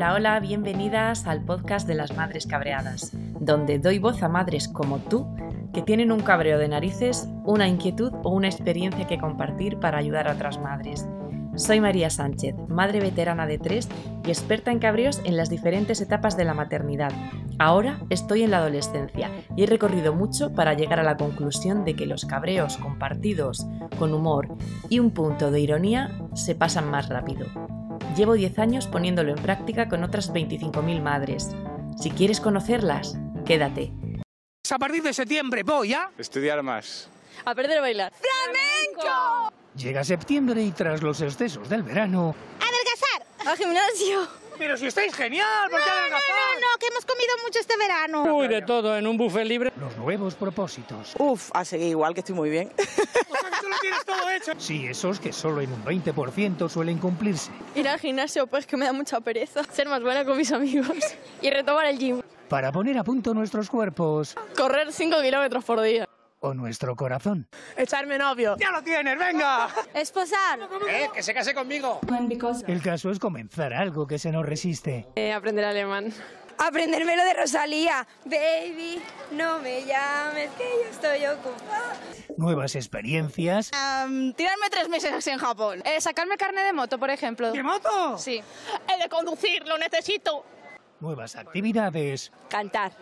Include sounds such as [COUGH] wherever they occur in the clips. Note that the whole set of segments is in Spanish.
Hola, hola, bienvenidas al podcast de las Madres Cabreadas, donde doy voz a madres como tú que tienen un cabreo de narices, una inquietud o una experiencia que compartir para ayudar a otras madres. Soy María Sánchez, madre veterana de tres y experta en cabreos en las diferentes etapas de la maternidad. Ahora estoy en la adolescencia y he recorrido mucho para llegar a la conclusión de que los cabreos compartidos con humor y un punto de ironía se pasan más rápido. Llevo 10 años poniéndolo en práctica con otras 25.000 madres. Si quieres conocerlas, quédate. A partir de septiembre voy a... Estudiar más. Aprender a bailar. ¡Flamenco! Llega septiembre y tras los excesos del verano... ¡Adelgazar! Al gimnasio. Pero si estáis genial, ¿por qué No, adelgazar? no, no, que hemos comido mucho este verano. Uy, de todo en un buffet libre. Los nuevos propósitos. Uf, a seguir igual, que estoy muy bien. O sea, que tú lo tienes todo hecho. Sí, esos que solo en un 20% suelen cumplirse. Ir al gimnasio, pues que me da mucha pereza. Ser más buena con mis amigos. Y retomar el gym. Para poner a punto nuestros cuerpos Correr 5 kilómetros por día. O nuestro corazón. Echarme novio. ¡Ya lo tienes, venga! Esposar. ¿Eh? Que se case conmigo. El caso es comenzar algo que se nos resiste. Eh, aprender alemán. Aprendérmelo de Rosalía. Baby, no me llames, que yo estoy ocupada. Nuevas experiencias, tirarme tres meses en Japón. Eh, sacarme carne de moto, por ejemplo. ¿Qué moto? Sí. El de conducir, lo necesito. nuevas actividades Cantar.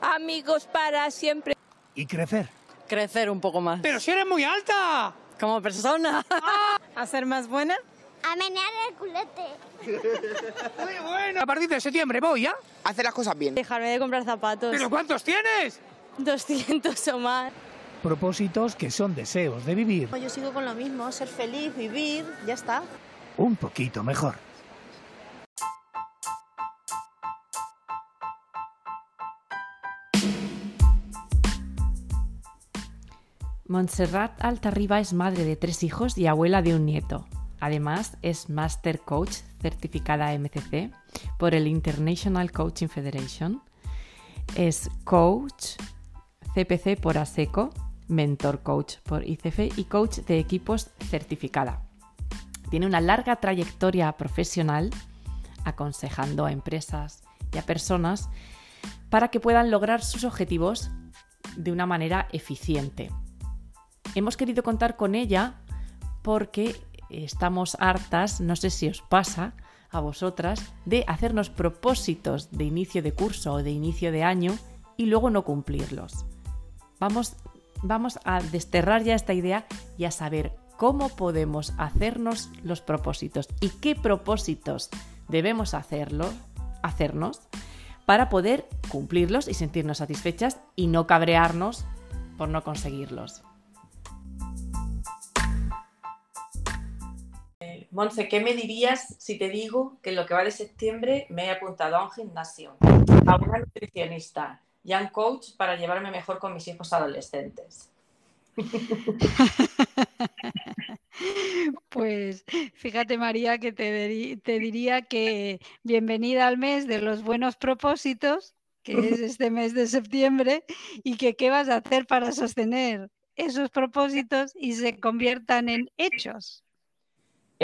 Amigos para siempre. y crecer. Crecer un poco más. ¡Pero si eres muy alta! Como persona. ¿A ser más buena? A menear el culete. [LAUGHS] Muy bueno. A partir de septiembre voy a... Hacer las cosas bien. Dejarme de comprar zapatos. ¿Pero cuántos tienes? 200 o más. Propósitos que son deseos de vivir Yo sigo con lo mismo, ser feliz, vivir, ya está. un poquito mejor. Montserrat Altarriba es madre de tres hijos y abuela de un nieto. Además, es Master Coach certificada MCC por el International Coaching Federation. Es Coach CPC por ASECO, Mentor Coach por ICF y Coach de equipos certificada. Tiene una larga trayectoria profesional aconsejando a empresas y a personas para que puedan lograr sus objetivos de una manera eficiente. Hemos querido contar con ella porque estamos hartas, no sé si os pasa a vosotras, de hacernos propósitos de inicio de curso o de inicio de año y luego no cumplirlos. Vamos, vamos a desterrar ya esta idea y a saber cómo podemos hacernos los propósitos y qué propósitos debemos hacerlo, hacernos para poder cumplirlos y sentirnos satisfechas y no cabrearnos por no conseguirlos. Monse, ¿qué me dirías si te digo que en lo que va de septiembre me he apuntado a un gimnasio, a una nutricionista y a un coach para llevarme mejor con mis hijos adolescentes? [LAUGHS] Pues fíjate María que te, diría que bienvenida al mes de los buenos propósitos, que es [LAUGHS] este mes de septiembre, y que qué vas a hacer para sostener esos propósitos y se conviertan en hechos.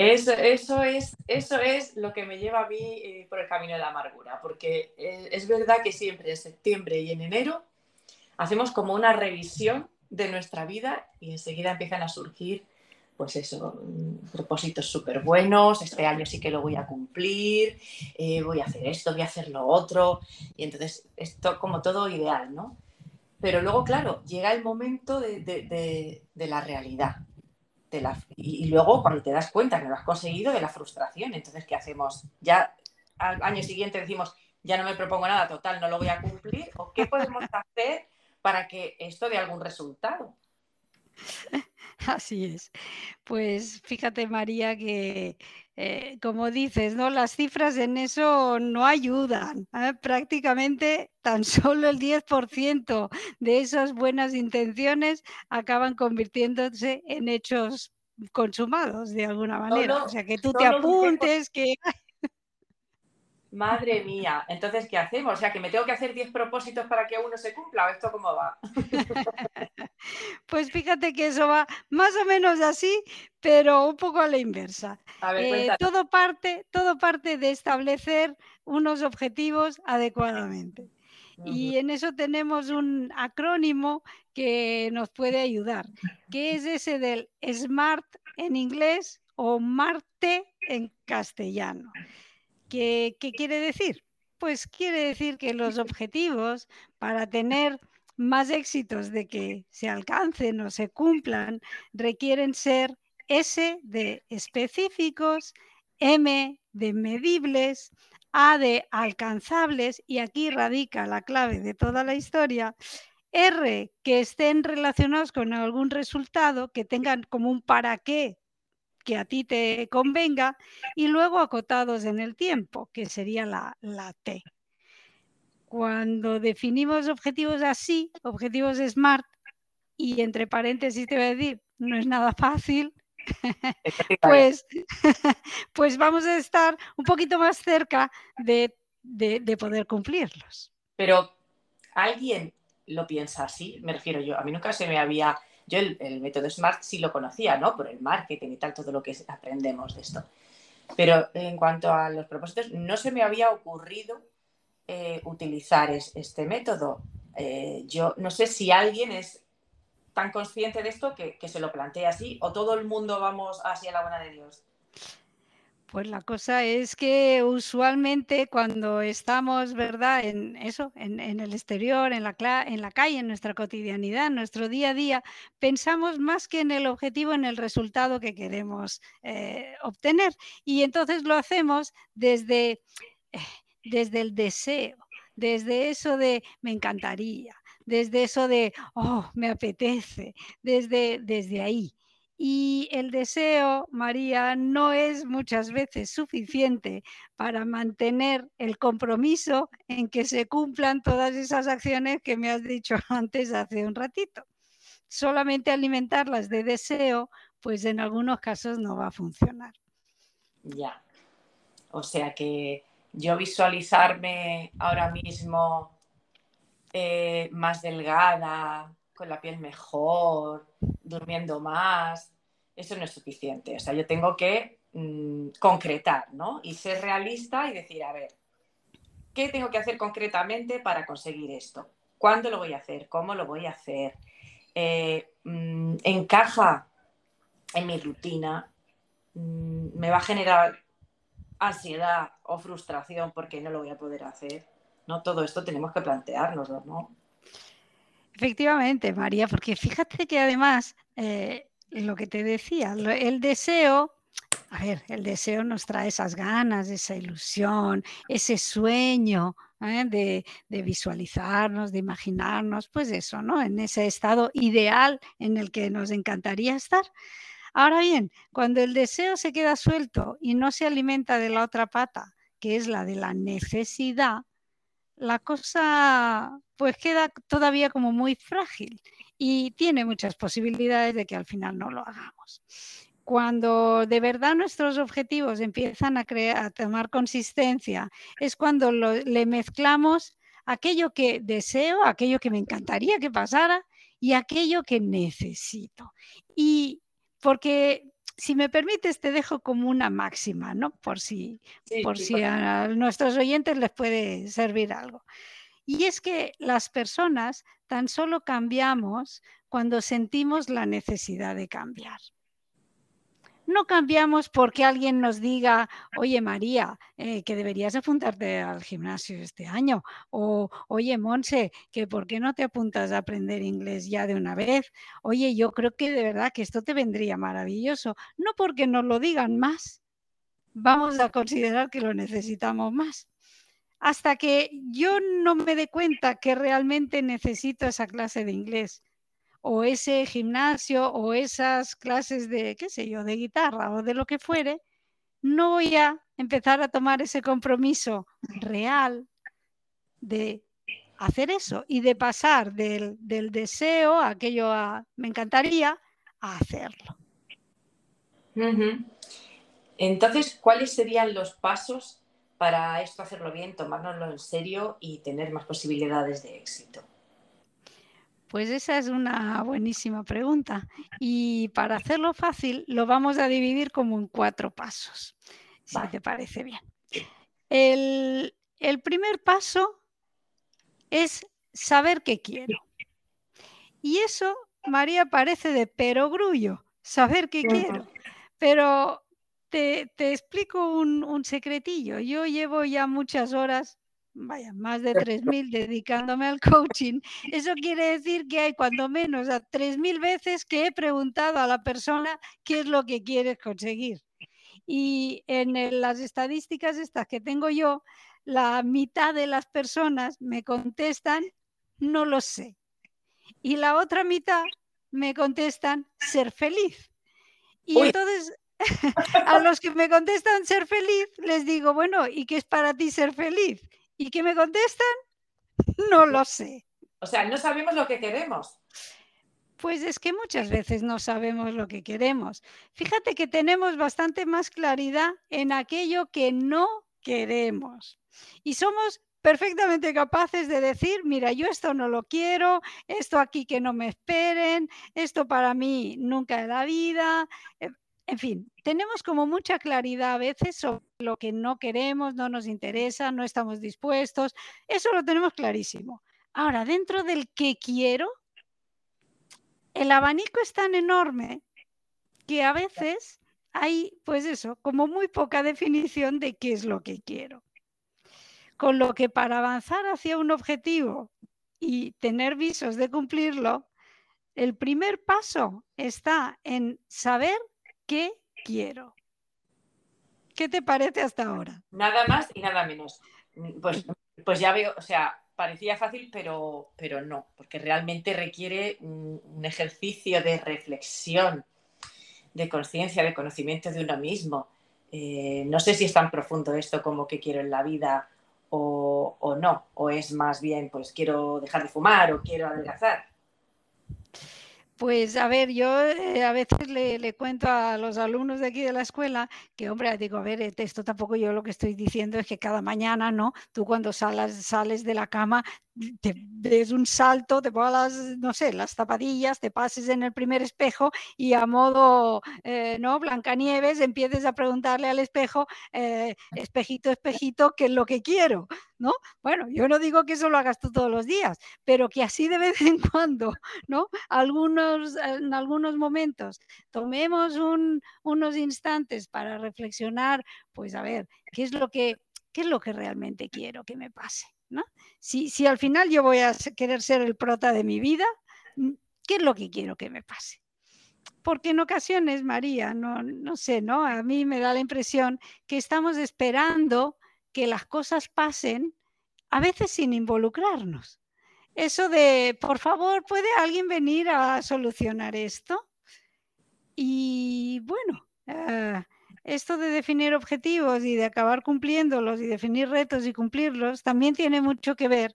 Eso, eso, es, eso es lo que me lleva a mí eh, por el camino de la amargura, porque eh, es verdad que siempre en septiembre y en enero hacemos como una revisión de nuestra vida y enseguida empiezan a surgir, pues eso, mm, propósitos súper buenos, este año sí que lo voy a cumplir, eh, voy a hacer esto, voy a hacer lo otro, y entonces esto como todo ideal, ¿no? Pero luego, claro, llega el momento de, de- de- de la realidad. Y luego, cuando te das cuenta que lo has conseguido, de la frustración. Entonces, ¿qué hacemos? Ya al año siguiente decimos, ya no me propongo nada, total, no lo voy a cumplir. ¿O qué podemos hacer para que esto dé algún resultado? Así es. Pues fíjate, María, que eh, como dices, ¿no? Las cifras en eso no ayudan. ¿eh? Prácticamente tan [LAUGHS] solo el 10% de esas buenas intenciones acaban convirtiéndose en hechos consumados de alguna manera. Solo- o sea, que tú te solo un 10%. apuntes, que [LAUGHS] Madre mía, entonces, ¿qué hacemos? O sea, que me tengo que hacer 10 propósitos para que uno se cumpla, ¿o esto cómo va? [LAUGHS] Pues fíjate que eso va más o menos así, pero un poco a la inversa. A ver, Eh, todo, parte, todo parte de establecer unos objetivos adecuadamente. Y en eso tenemos un acrónimo que nos puede ayudar, que es ese del SMART en inglés o MARTE en castellano. ¿Qué, qué quiere decir? Pues quiere decir que los [LAUGHS] objetivos para tener más éxitos de que se alcancen o se cumplan requieren ser S de específicos, M de medibles, A de alcanzables, y aquí radica la clave de toda la historia, R que estén relacionados con algún resultado, que tengan como un para qué que a ti te convenga, y luego acotados en el tiempo, que sería la, la T. Cuando definimos objetivos así, objetivos SMART, y entre paréntesis te voy a decir, no es nada fácil, [LAUGHS] pues, [LAUGHS] pues vamos a estar un poquito más cerca de, de, de, poder cumplirlos. Pero alguien lo piensa así, me refiero yo, a mí nunca se me había, yo el, método SMART sí lo conocía, ¿no? Por el marketing y tal, todo lo que aprendemos de esto. Pero en cuanto a los propósitos, no se me había ocurrido eh, utilizar es, este método. Eh, yo no sé si alguien es tan consciente de esto que, que, se lo plantea así o todo el mundo vamos así a la buena de Dios? Pues la cosa es que usualmente cuando estamos, ¿verdad? En eso, en, el exterior, en la, calle, en nuestra cotidianidad, en nuestro día a día, pensamos más que en el objetivo, en el resultado que queremos eh, obtener. Y entonces lo hacemos desde, desde el deseo, desde eso de me encantaría, desde eso de, oh, me apetece, desde, desde ahí. Y el deseo, María, no es muchas veces suficiente para mantener el compromiso en que se cumplan todas esas acciones que me has dicho [LAUGHS] antes hace un ratito. Solamente alimentarlas de deseo, pues en algunos casos no va a funcionar. Ya. O sea que yo visualizarme ahora mismo eh, más delgada, con la piel mejor, durmiendo más, eso no es suficiente. O sea, yo tengo que mmm, concretar, ¿no? Y ser realista y decir, a ver, ¿qué tengo que hacer concretamente para conseguir esto? ¿Cuándo lo voy a hacer? ¿Cómo lo voy a hacer? Eh, mmm, ¿Encaja en mi rutina? Mmm, ¿Me va a generar ansiedad o frustración porque no lo voy a poder hacer? ¿No? Todo esto tenemos que planteárnoslo, ¿no? Efectivamente, María, porque fíjate que además, eh, lo que te decía, el deseo, a ver, el deseo nos trae esas ganas, esa ilusión, ese sueño ¿eh? de, de, visualizarnos, de imaginarnos, pues eso, ¿no? En ese estado ideal en el que nos encantaría estar. Ahora bien, cuando el deseo se queda suelto y no se alimenta de la otra pata, que es la de la necesidad, la cosa pues queda todavía como muy frágil y tiene muchas posibilidades de que al final no lo hagamos. Cuando de verdad nuestros objetivos empiezan a, crear, a tomar consistencia, es cuando le mezclamos aquello que deseo, aquello que me encantaría que pasara y aquello que necesito. Y porque si me permites, te dejo como una máxima, ¿no? Por si, sí, por sí, si a nuestros oyentes les puede servir algo. Y es que las personas tan solo cambiamos cuando sentimos la necesidad de cambiar. No cambiamos porque alguien nos diga, oye María, eh, que deberías apuntarte al gimnasio este año. O, oye Monse, que por qué no te apuntas a aprender inglés ya de una vez. Oye, yo creo que de verdad que esto te vendría maravilloso. No porque nos lo digan más. Vamos a considerar que lo necesitamos más. Hasta que yo no me dé cuenta que realmente necesito esa clase de inglés o ese gimnasio o esas clases de, qué sé yo, de guitarra o de lo que fuere, no voy a empezar a tomar ese compromiso real de hacer eso y de pasar del, del deseo, a aquello a, me encantaría, a hacerlo. Entonces, ¿cuáles serían los pasos para esto hacerlo bien, tomárnoslo en serio y tener más posibilidades de éxito? Pues esa es una buenísima pregunta. Y para hacerlo fácil, lo vamos a dividir como en cuatro pasos, si te parece bien. El, el primer paso es saber qué quiero. Y eso, María, parece de perogrullo, saber qué quiero. Pero te, te explico un, un, secretillo. Yo llevo ya muchas horas, vaya, más de 3.000 dedicándome al coaching. Eso quiere decir que hay cuando menos a 3.000 veces que he preguntado a la persona qué es lo que quieres conseguir. Y en las estadísticas estas que tengo yo, la mitad de las personas me contestan, no lo sé. Y la otra mitad me contestan, ser feliz. Y entonces [LAUGHS] a los que me contestan ser feliz, les digo, bueno, ¿y qué es para ti ser feliz? ¿Y qué me contestan? [LAUGHS] No lo sé. O sea, no sabemos lo que queremos. Pues es que muchas veces no sabemos lo que queremos. Fíjate que tenemos bastante más claridad en aquello que no queremos. Y somos perfectamente capaces de decir, mira, yo esto no lo quiero, esto aquí que no me esperen, esto para mí nunca en la vida. En fin, tenemos como mucha claridad a veces sobre lo que no queremos, no nos interesa, no estamos dispuestos. Eso lo tenemos clarísimo. Ahora, dentro del que quiero, el abanico es tan enorme que a veces hay, pues eso, como muy poca definición de qué es lo que quiero. Con lo que para avanzar hacia un objetivo y tener visos de cumplirlo, el primer paso está en saber qué quiero. ¿Qué te parece hasta ahora? Nada más y nada menos. Pues, pues ya veo, o sea, parecía fácil, pero, pero no, porque realmente requiere un, ejercicio de reflexión, de conciencia, de conocimiento de uno mismo. Eh, no sé si es tan profundo esto como que quiero en la vida o, o, no, o es más bien, pues quiero dejar de fumar o quiero adelgazar. Pues a ver, yo eh, a veces le, cuento a los alumnos de aquí de la escuela que, hombre, digo, a ver, esto tampoco yo lo que estoy diciendo es que cada mañana, ¿no? Tú cuando salas, sales de la cama te des un salto, te pongas las, no sé, las zapatillas, te pases en el primer espejo y a modo, eh, ¿no? Blancanieves empieces a preguntarle al espejo, eh, espejito, espejito, ¿qué es lo que quiero? ¿No? Bueno, yo no digo que eso lo hagas tú todos los días, pero que así de vez en cuando, ¿no? Algunos, en algunos momentos tomemos un, unos instantes para reflexionar, pues a ver, ¿qué es lo que, qué es lo que realmente quiero que me pase? ¿No? Si, si al final yo voy a querer ser el prota de mi vida, mm, ¿qué es lo que quiero que me pase? Porque en ocasiones, María, no, no sé, ¿no? A mí me da la impresión que estamos esperando que las cosas pasen, a veces sin involucrarnos. Eso de, por favor, ¿puede alguien venir a solucionar esto? Y bueno, uh, esto de definir objetivos y de acabar cumpliéndolos y definir retos y cumplirlos también tiene mucho que ver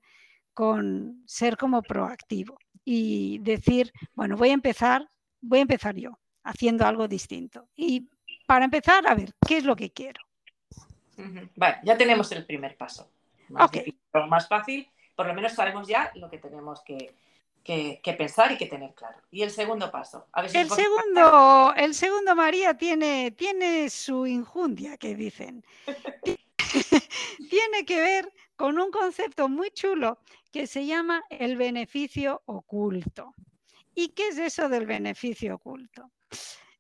con ser como proactivo y decir, bueno, voy a empezar, voy a empezar yo haciendo algo distinto. Y para empezar, a ver, ¿qué es lo que quiero? Vale, ya tenemos el primer paso. Más, okay. difícil, más fácil, por lo menos sabemos ya lo que tenemos que, que, que, pensar y que tener claro. Y el segundo paso. A ver si el, segundo, el segundo, María, tiene, tiene su injundia, que dicen. [LAUGHS] tiene que ver con un concepto muy chulo que se llama el beneficio oculto. ¿Y qué es eso del beneficio oculto?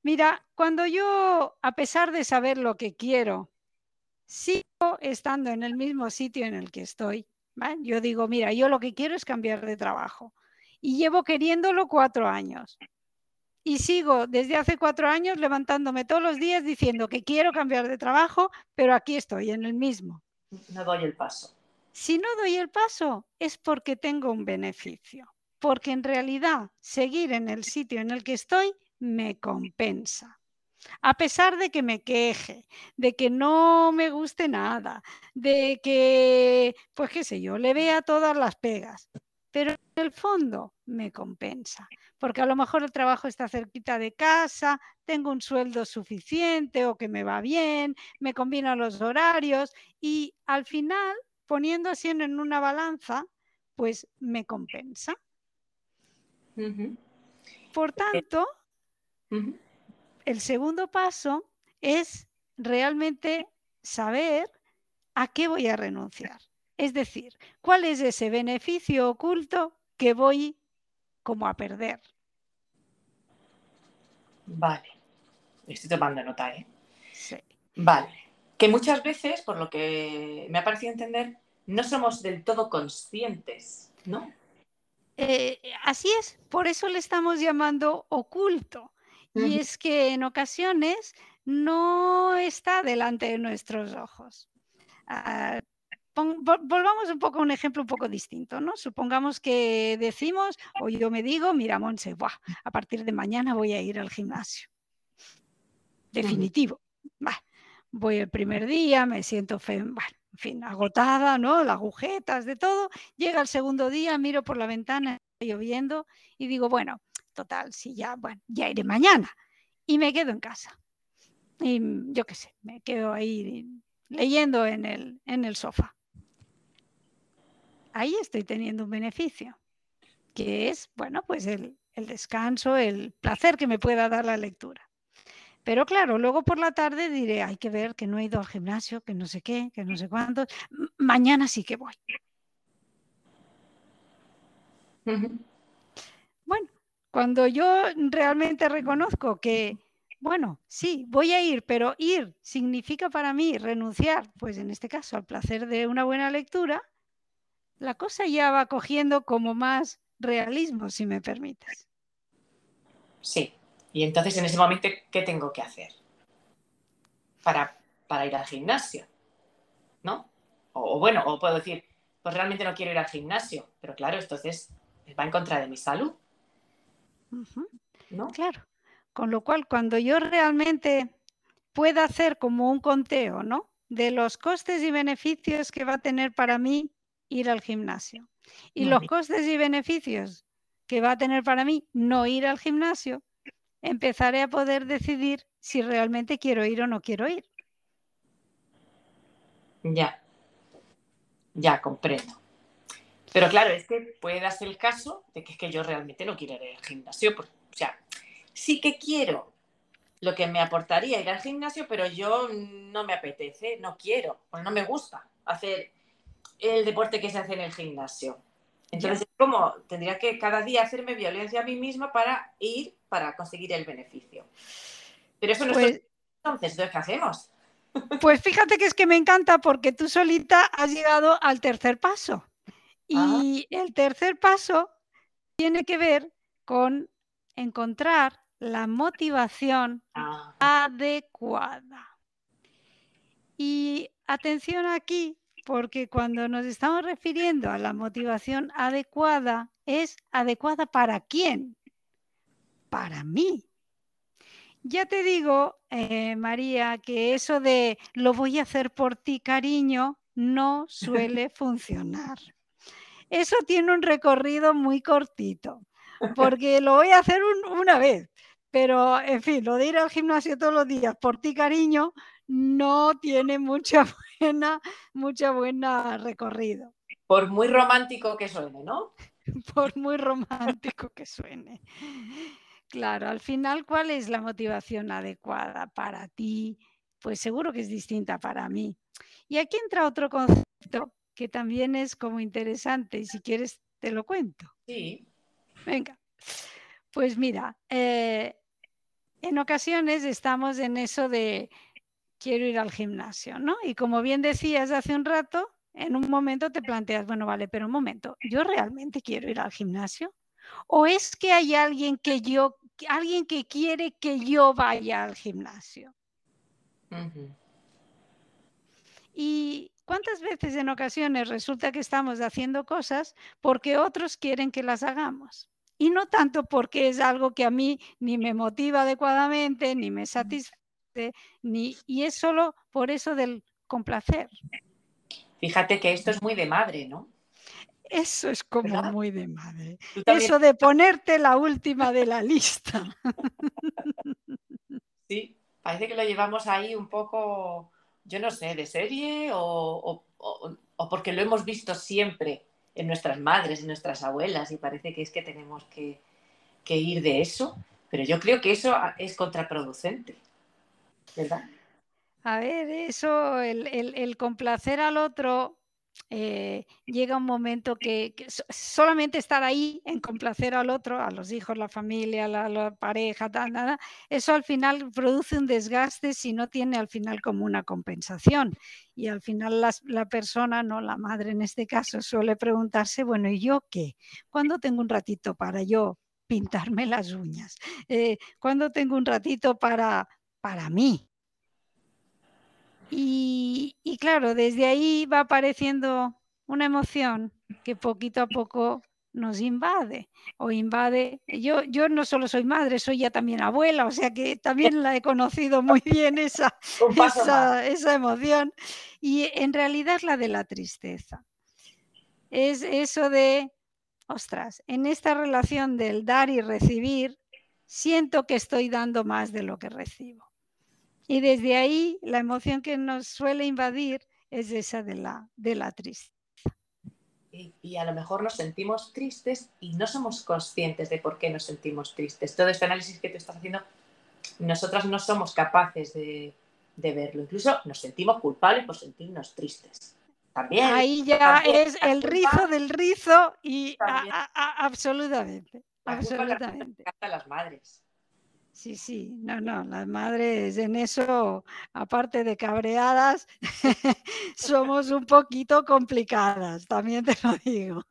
Mira, cuando yo, a pesar de saber lo que quiero, sigo estando en el mismo sitio en el que estoy, ¿vale? yo digo, mira, yo lo que quiero es cambiar de trabajo y llevo queriéndolo cuatro años. Y sigo desde hace cuatro años levantándome todos los días diciendo que quiero cambiar de trabajo, pero aquí estoy, en el mismo. No doy el paso. Si no doy el paso es porque tengo un beneficio, porque en realidad seguir en el sitio en el que estoy me compensa. A pesar de que me queje, de que no me guste nada, de que, pues qué sé yo, le vea todas las pegas, pero en el fondo me compensa, porque a lo mejor el trabajo está cerquita de casa, tengo un sueldo suficiente o que me va bien, me combinan los horarios y al final, poniendo así en una balanza, pues me compensa. Por tanto, el segundo paso es realmente saber a qué voy a renunciar. Es decir, cuál es ese beneficio oculto que voy como a perder. Vale. Estoy tomando nota, ¿eh? Sí. Vale. Que muchas veces, por lo que me ha parecido entender, no somos del todo conscientes, ¿no? Eh, así es, por eso le estamos llamando oculto. Y es que en ocasiones no está delante de nuestros ojos. Ah, volvamos un poco a un ejemplo un poco distinto, ¿no? Supongamos que decimos, o yo me digo, mira, Monse, buah, a partir de mañana voy a ir al gimnasio. Definitivo. Bah, voy el primer día, me siento, fe- en fin, agotada, ¿no? Las agujetas, de todo. Llega el segundo día, miro por la ventana, está lloviendo, y digo, bueno, total, si ya, bueno, ya iré mañana. Y me quedo en casa. Y yo qué sé, me quedo ahí leyendo en el, en el sofá. Ahí estoy teniendo un beneficio, que es, bueno, pues el, el descanso, el placer que me pueda dar la lectura. Pero claro, luego por la tarde diré, hay que ver que no he ido al gimnasio, que no sé qué, que no sé cuánto. Mañana sí que voy. Bueno, cuando yo realmente reconozco que, bueno, sí, voy a ir, pero ir significa para mí renunciar, pues en este caso al placer de una buena lectura, la cosa ya va cogiendo como más realismo, si me permites. Sí. Y entonces en ese momento, ¿qué tengo que hacer? Para, para ir al gimnasio, ¿no? O, o bueno, o puedo decir, pues realmente no quiero ir al gimnasio, pero claro, entonces va en contra de mi salud. ¿no? Claro. Con lo cual, cuando yo realmente pueda hacer como un conteo, ¿no? De los costes y beneficios que va a tener para mí ir al gimnasio y Muy los bien. costes y beneficios que va a tener para mí no ir al gimnasio, empezaré a poder decidir si realmente quiero ir o no quiero ir. Ya. Ya, comprendo. Pero claro, es que puede darse el caso de que es que yo realmente no quiero ir al gimnasio. o sea, sí que quiero lo que me aportaría ir al gimnasio, pero yo no me apetece, no quiero, o no me gusta hacer el deporte que se hace en el gimnasio. Entonces, es como tendría que cada día hacerme violencia a mí misma para ir, para conseguir el beneficio. Pero eso no Pues- es entonces, entonces, ¿qué hacemos? [LAUGHS] Pues fíjate que es que me encanta porque tú solita has llegado al tercer paso. Y el tercer paso tiene que ver con encontrar la motivación Ah, adecuada. Y atención aquí, porque cuando nos estamos refiriendo a la motivación adecuada, es adecuada para quién? Para mí. Ya te digo, eh, María, que eso de lo voy a hacer por ti, cariño, no suele [LAUGHS] funcionar. Eso tiene un recorrido muy cortito, porque lo voy a hacer un- una vez, pero en fin, lo de ir al gimnasio todos los días por ti, cariño, no tiene mucha [LAUGHS] buena, mucha buena recorrido, por muy romántico que suene, ¿no? [LAUGHS] por muy romántico que suene. Claro, al final, ¿cuál es la motivación adecuada para ti? Pues seguro que es distinta para mí. Y aquí entra otro concepto que también es como interesante y si quieres te lo cuento. Sí. Venga, pues mira, eh, en ocasiones estamos en eso de quiero ir al gimnasio, ¿no? Y como bien decías hace un rato, en un momento te planteas, bueno, vale, pero un momento, ¿yo realmente quiero ir al gimnasio? ¿O es que hay alguien que yo, alguien que quiere que yo vaya al gimnasio? ¿Y cuántas veces en ocasiones resulta que estamos haciendo cosas porque otros quieren que las hagamos? Y no tanto porque es algo que a mí ni me motiva adecuadamente, ni me satisface, ni, y es solo por eso del complacer. Fíjate que esto es muy de madre, ¿no? Eso es como ¿Verdad? muy de madre. Eso de ponerte la última de la lista. [LAUGHS] Sí, parece que lo llevamos ahí un poco, yo no sé, de serie o, o- o- o porque lo hemos visto siempre en nuestras madres, en nuestras abuelas y parece que es que tenemos que, que ir de eso, pero yo creo que eso es contraproducente, A ver, eso, el, el- complacer al otro, eh, llega un momento que, que so- solamente estar ahí en complacer al otro, a los hijos, la familia, la, la pareja, nada, eso al final produce un desgaste si no tiene al final como una compensación. Y al final las- la persona, no la madre en este caso, suele preguntarse, bueno, ¿y yo qué? ¿Cuándo tengo un ratito para yo pintarme las uñas? Eh, ¿Cuándo tengo un ratito para, para mí? Y, y claro, desde ahí va apareciendo una emoción que poquito a poco nos invade o invade. Yo, yo no solo soy madre, soy ya también abuela, o sea que también la he conocido muy bien esa, [LAUGHS] esa, esa emoción. Y en realidad la de la tristeza. Es eso de, ostras, en esta relación del dar y recibir, siento que estoy dando más de lo que recibo. Y desde ahí la emoción que nos suele invadir es esa de la, de la tristeza. Y, y a lo mejor nos sentimos tristes y no somos conscientes de por qué nos sentimos tristes. Todo este análisis que tú estás haciendo, nosotras no somos capaces de, de verlo. Incluso nos sentimos culpables por sentirnos tristes. También. Ahí ya también es el rizo del rizo y a- a- a- absolutamente, la absolutamente. a las madres. Sí, sí, no, no, las madres en eso, aparte de cabreadas, [LAUGHS] somos un poquito complicadas, también te lo digo.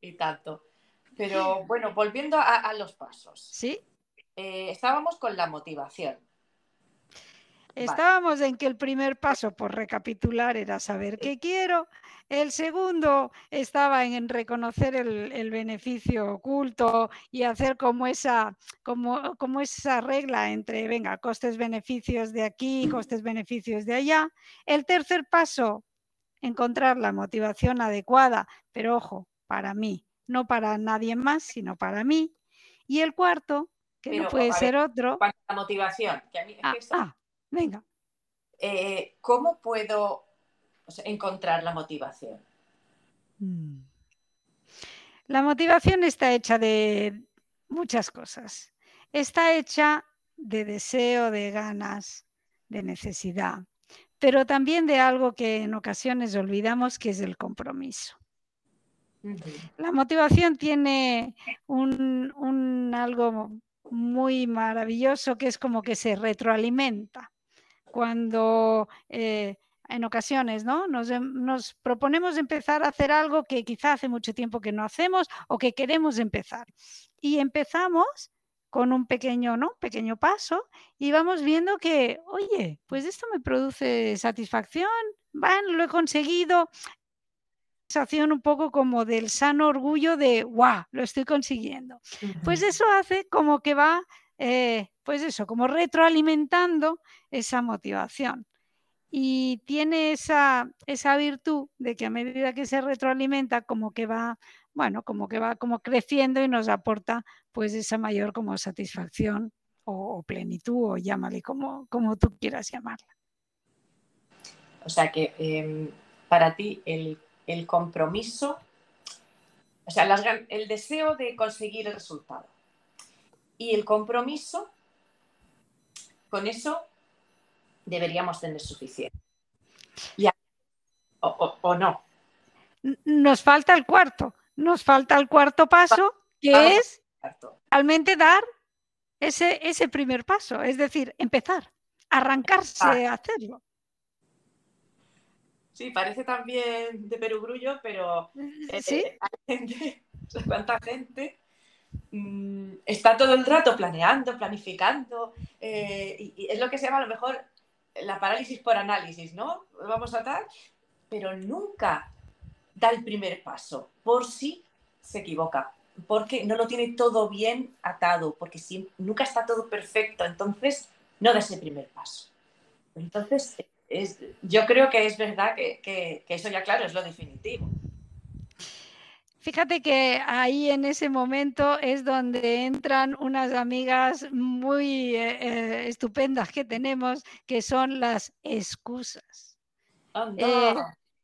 y tanto. Pero bueno, volviendo a, a los pasos. Sí, Eh, estábamos con la motivación. estábamos en que el primer paso, por recapitular, era saber qué quiero. El segundo estaba en reconocer el, el beneficio oculto y hacer como esa, como, como esa regla entre, venga, costes-beneficios de aquí, costes-beneficios de allá. El tercer paso, encontrar la motivación adecuada, pero ojo, para mí, no para nadie más, sino para mí. Y el cuarto, que Pero, no puede ver, ser otro. Cuanto a la motivación, que a mí es Ah, que ah, venga. eh, ¿cómo puedo o sea, encontrar la motivación? Mm. La motivación está hecha de muchas cosas. Está hecha de deseo, de ganas, de necesidad, pero también de algo que en ocasiones olvidamos, que es el compromiso. La motivación tiene un, un algo muy maravilloso que es como que se retroalimenta. Cuando eh, en ocasiones ¿no? nos, em- nos proponemos empezar a hacer algo que quizá hace mucho tiempo que no hacemos o que queremos empezar. Y empezamos con un pequeño, ¿no? pequeño paso y vamos viendo que, oye, pues esto me produce satisfacción, van, lo he conseguido, sensación un poco como del sano orgullo de, ¡guau! Lo estoy consiguiendo. Pues eso hace como que va, eh, pues eso, como retroalimentando esa motivación. Y tiene esa, esa virtud de que a medida que se retroalimenta, como que va, bueno, como que va como creciendo y nos aporta pues esa mayor como satisfacción o, plenitud, o llámale como, como tú quieras llamarla. O sea que eh, para ti el, el compromiso, o sea, el deseo de conseguir el resultado y el compromiso, con eso deberíamos tener suficiente. Y a- o, o- o no. Nos falta el cuarto, nos falta el cuarto paso, que es realmente dar ese, ese primer paso, es decir, empezar, arrancarse a hacerlo. Sí, parece también de perogrullo, pero eh, Sí. hay gente, [LAUGHS] cuánta gente mm, está todo el rato planeando, planificando, eh, y, y es lo que se llama a lo mejor la parálisis por análisis, ¿no? Vamos a tal, pero nunca da el primer paso, por si se equivoca, porque no lo tiene todo bien atado, porque si, nunca está todo perfecto, entonces no da ese primer paso. Entonces, es, yo creo que es verdad que- que eso ya, claro, es lo definitivo. Fíjate que ahí en ese momento es donde entran unas amigas muy eh, eh, estupendas que tenemos, que son las excusas. Eh,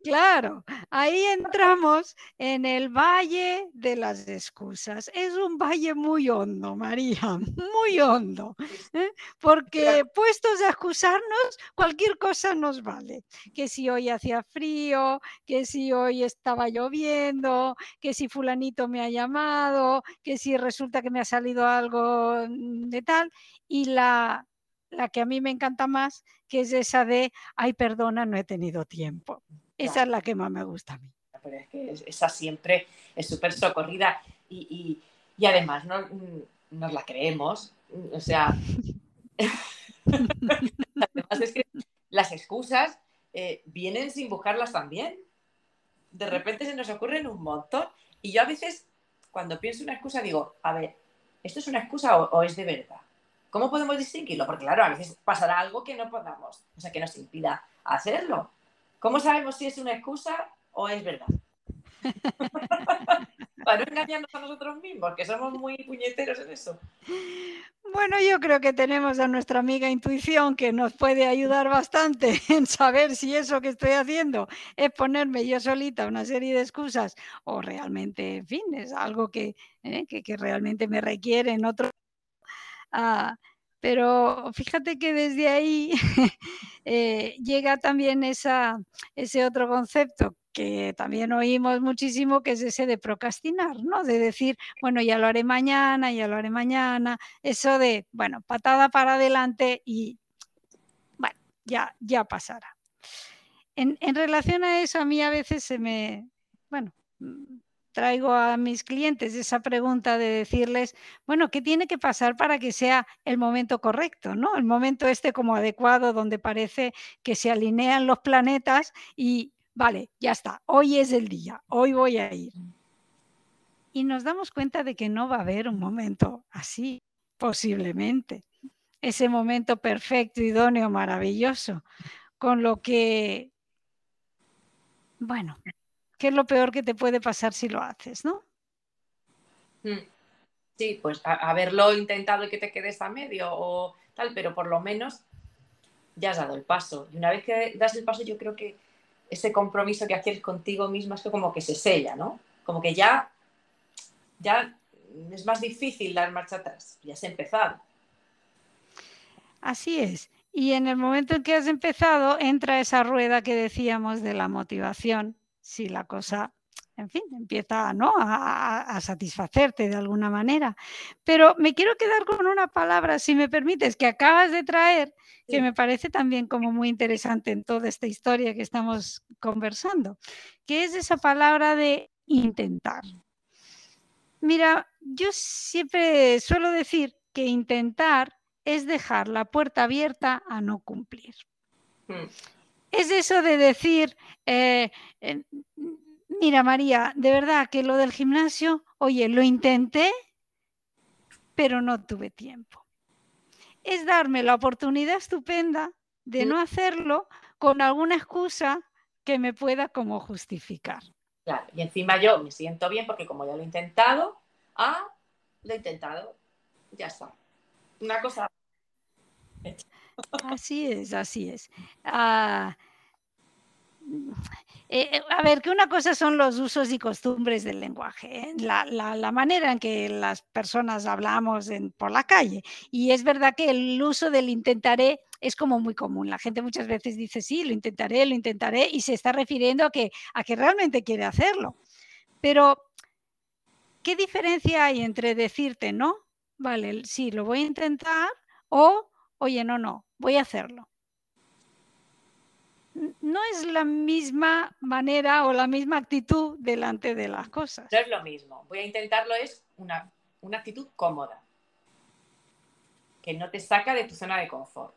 Claro, ahí entramos en el valle de las excusas. Es un valle muy hondo, María, [LAUGHS] muy hondo, ¿eh? porque puestos a excusarnos, cualquier cosa nos vale. Que si hoy hacía frío, que si hoy estaba lloviendo, que si fulanito me ha llamado, que si resulta que me ha salido algo de tal. Y la, la que a mí me encanta más, que es esa de, ay, perdona, no he tenido tiempo. Esa es la que más me gusta a mí. Pero es que esa siempre es súper socorrida y, además no, nos la creemos. O sea, [LAUGHS] además es que las excusas eh, vienen sin buscarlas también. De repente se nos ocurren un montón. Y yo a veces, cuando pienso una excusa, digo, a ver, ¿esto es una excusa o, es de verdad? ¿Cómo podemos distinguirlo? Porque claro, a veces pasará algo que no podamos, o sea, que nos impida hacerlo. ¿Cómo sabemos si es una excusa o es verdad? [LAUGHS] Para no engañarnos a nosotros mismos, que somos muy puñeteros en eso. Bueno, yo creo que tenemos a nuestra amiga intuición que nos puede ayudar bastante [LAUGHS] en saber si eso que estoy haciendo es ponerme yo solita una serie de excusas o realmente, en fin, es algo que, eh, realmente me requiere en otro. Ah, pero fíjate que desde ahí [LAUGHS] eh, llega también ese otro concepto que también oímos muchísimo, que es ese de procrastinar, ¿no? De decir, bueno, ya lo haré mañana, ya lo haré mañana, eso de, bueno, patada para adelante y, bueno, ya, ya pasará. En, en relación a eso, a mí a veces se me, bueno, traigo a mis clientes esa pregunta de decirles, bueno, ¿qué tiene que pasar para que sea el momento correcto, ¿no? El momento este como adecuado donde parece que se alinean los planetas y, vale, ya está, hoy es el día, hoy voy a ir. Y nos damos cuenta de que no va a haber un momento así, posiblemente. Ese momento perfecto, idóneo, maravilloso. Con lo que, bueno, ¿Qué es lo peor que te puede pasar si lo haces, no? Mm. Sí, pues haberlo intentado y que te quedes a medio o tal, pero por lo menos ya has dado el paso. Y una vez que das el paso, yo creo que ese compromiso que haces contigo mismo es que como que se sella, ¿no? Como que ya, ya es más difícil dar marcha atrás, ya has empezado. Así es. Y en el momento en que has empezado, entra esa rueda que decíamos de la motivación, si la cosa, en fin, empieza ¿no? a, satisfacerte de alguna manera. Pero me quiero quedar con una palabra, si me permites, que acabas de traer, que me parece también como muy interesante en toda esta historia que estamos conversando, que es esa palabra de intentar. Mira, yo siempre suelo decir que intentar es dejar la puerta abierta a no cumplir. Mm es eso de decir, eh, eh, mira María, de verdad que lo del gimnasio, oye, lo intenté, pero no tuve tiempo. Es darme la oportunidad estupenda de no hacerlo con alguna excusa que me pueda como justificar. Claro, y encima yo me siento bien porque como ya lo he intentado, ah, lo he intentado, ya está. Una cosa Así es, así es. Ah, eh, eh, a ver, que una cosa son los usos y costumbres del lenguaje, ¿eh? la, manera en que las personas hablamos por la calle. Y es verdad que el uso del intentaré es como muy común. La gente muchas veces dice, sí, lo intentaré, lo intentaré, y se está refiriendo a que, a que realmente quiere hacerlo. Pero, ¿qué diferencia hay entre decirte no? Vale, sí, lo voy a intentar, o oye, no, no, voy a hacerlo. No es la misma manera o la misma actitud delante de las cosas. No es lo mismo. Voy a intentarlo, es una, actitud cómoda, que no te saca de tu zona de confort.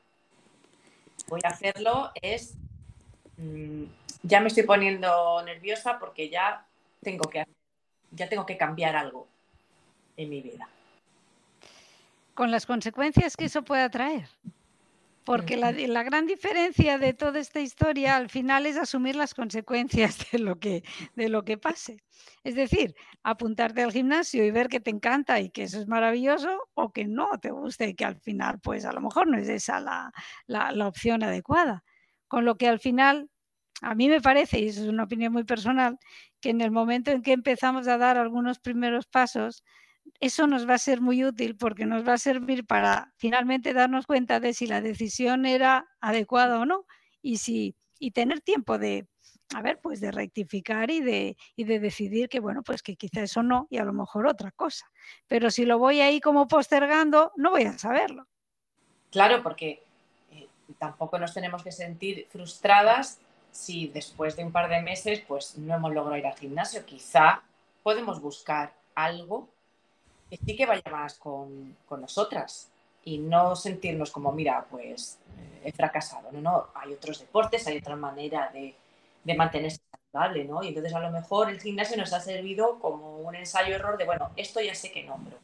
Voy a hacerlo, es, mm, ya me estoy poniendo nerviosa porque ya tengo que, ya tengo que cambiar algo en mi vida con las consecuencias que eso pueda traer. Porque la, la, gran diferencia de toda esta historia al final es asumir las consecuencias de lo, que, de lo que pase. Es decir, apuntarte al gimnasio y ver que te encanta y que eso es maravilloso o que no te guste y que al final pues a lo mejor no es esa la, la, la opción adecuada. Con lo que al final a mí me parece, y eso es una opinión muy personal, que en el momento en que empezamos a dar algunos primeros pasos, eso nos va a ser muy útil porque nos va a servir para finalmente darnos cuenta de si la decisión era adecuada o no y si y tener tiempo de a ver, pues de rectificar y de, y de decidir que bueno, pues que quizá eso no y a lo mejor otra cosa. Pero si lo voy ahí como postergando, no voy a saberlo. Claro, porque eh, tampoco nos tenemos que sentir frustradas si después de un par de meses pues no hemos logrado ir al gimnasio. Quizá podemos buscar algo que sí que vaya más con, con nosotras y no sentirnos como, mira, pues eh, he fracasado. No, no, hay otros deportes, hay otra manera de, de mantenerse saludable, ¿no? Y entonces a lo mejor el gimnasio nos ha servido como un ensayo-error de, bueno, esto ya sé que no, pero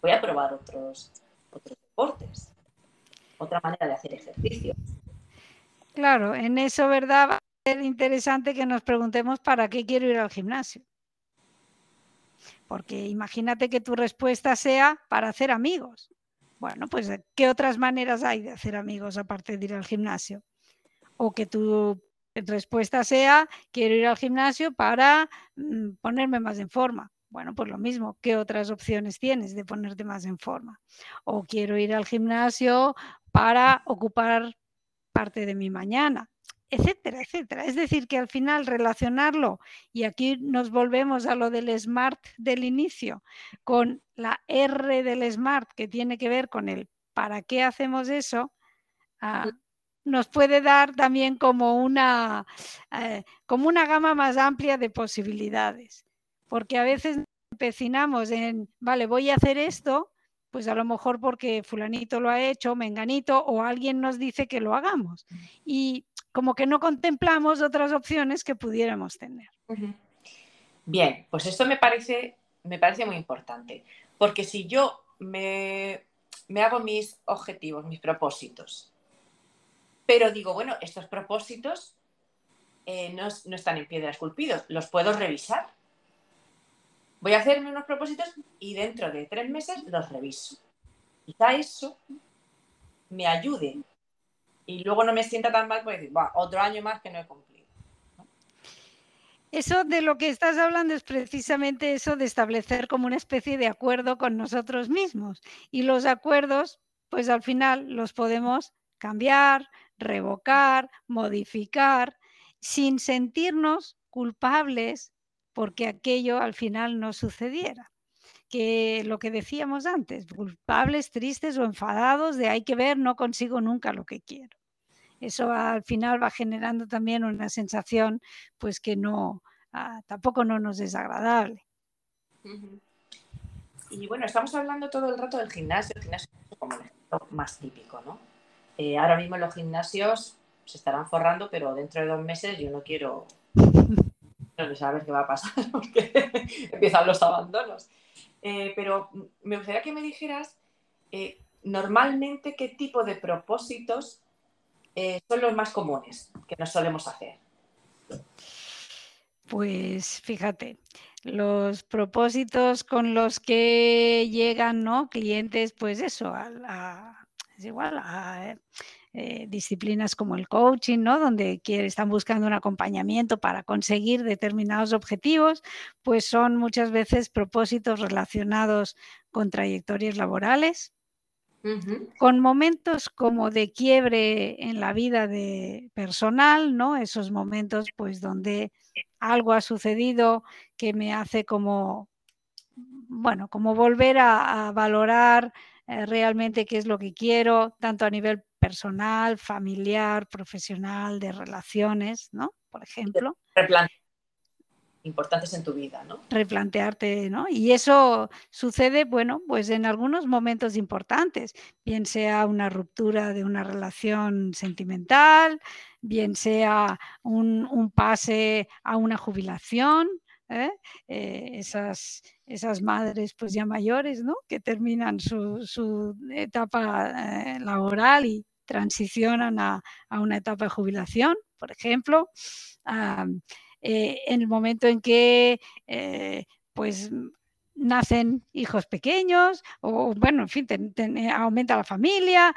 voy a probar otros, otros deportes, otra manera de hacer ejercicio. Claro, en eso, ¿verdad? Va a ser interesante que nos preguntemos para qué quiero ir al gimnasio. Porque imagínate que tu respuesta sea para hacer amigos. Bueno, pues ¿qué otras maneras hay de hacer amigos aparte de ir al gimnasio? O que tu respuesta sea quiero ir al gimnasio para mm, ponerme más en forma. Bueno, pues lo mismo, ¿qué otras opciones tienes de ponerte más en forma? O quiero ir al gimnasio para ocupar parte de mi mañana etcétera, etcétera. Es decir, que al final relacionarlo, y aquí nos volvemos a lo del SMART del inicio, con la R del SMART que tiene que ver con el para qué hacemos eso, ah, nos puede dar también como una, eh, como una gama más amplia de posibilidades. Porque a veces empecinamos en, vale, voy a hacer esto, pues a lo mejor porque fulanito lo ha hecho, menganito, o alguien nos dice que lo hagamos. Y como que no contemplamos otras opciones que pudiéramos tener. Bien, pues esto me parece, me parece muy importante, porque si yo me, me hago mis objetivos, mis propósitos, pero digo, bueno, estos propósitos eh, no, no, están en piedra esculpidos, los puedo revisar. Voy a hacerme unos propósitos y dentro de tres meses los reviso. Quizá eso me ayude y luego no me sienta tan mal pues decir, otro año más que no he cumplido. Eso de lo que estás hablando es precisamente eso de establecer como una especie de acuerdo con nosotros mismos. Y los acuerdos, pues al final los podemos cambiar, revocar, modificar, sin sentirnos culpables porque aquello al final no sucediera. Que lo que decíamos antes, culpables, tristes o enfadados de hay que ver, no consigo nunca lo que quiero eso al final va generando también una sensación pues que no, ah, tampoco no nos es agradable. Y bueno, estamos hablando todo el rato del gimnasio, el gimnasio es como el ejemplo más típico, ¿no? Eh, ahora mismo los gimnasios se estarán forrando, pero dentro de dos meses yo no quiero no saber qué va a pasar [LAUGHS] porque [LAUGHS] empiezan los abandonos. Eh, pero me gustaría que me dijeras eh, normalmente qué tipo de propósitos eh, son los más comunes que nos solemos hacer? Pues fíjate, los propósitos con los que llegan ¿no? clientes, pues eso, a, es igual a eh, disciplinas como el coaching, ¿no? donde están buscando un acompañamiento para conseguir determinados objetivos, pues son muchas veces propósitos relacionados con trayectorias laborales, con momentos como de quiebre en la vida de personal, ¿no? Esos momentos pues donde algo ha sucedido que me hace como, bueno, como volver a, valorar eh, realmente qué es lo que quiero, tanto a nivel personal, familiar, profesional, de relaciones, ¿no? Por ejemplo importantes en tu vida, ¿no? Replantearte, ¿no? Y eso sucede, bueno, pues en algunos momentos importantes, bien sea una ruptura de una relación sentimental, bien sea un, pase a una jubilación, ¿eh? Eh, esas, esas madres pues ya mayores, ¿no? Que terminan su, etapa eh, laboral y transicionan a, una etapa de jubilación, por ejemplo, eh, en el momento en que eh, pues nacen hijos pequeños o bueno, en fin, aumenta la familia,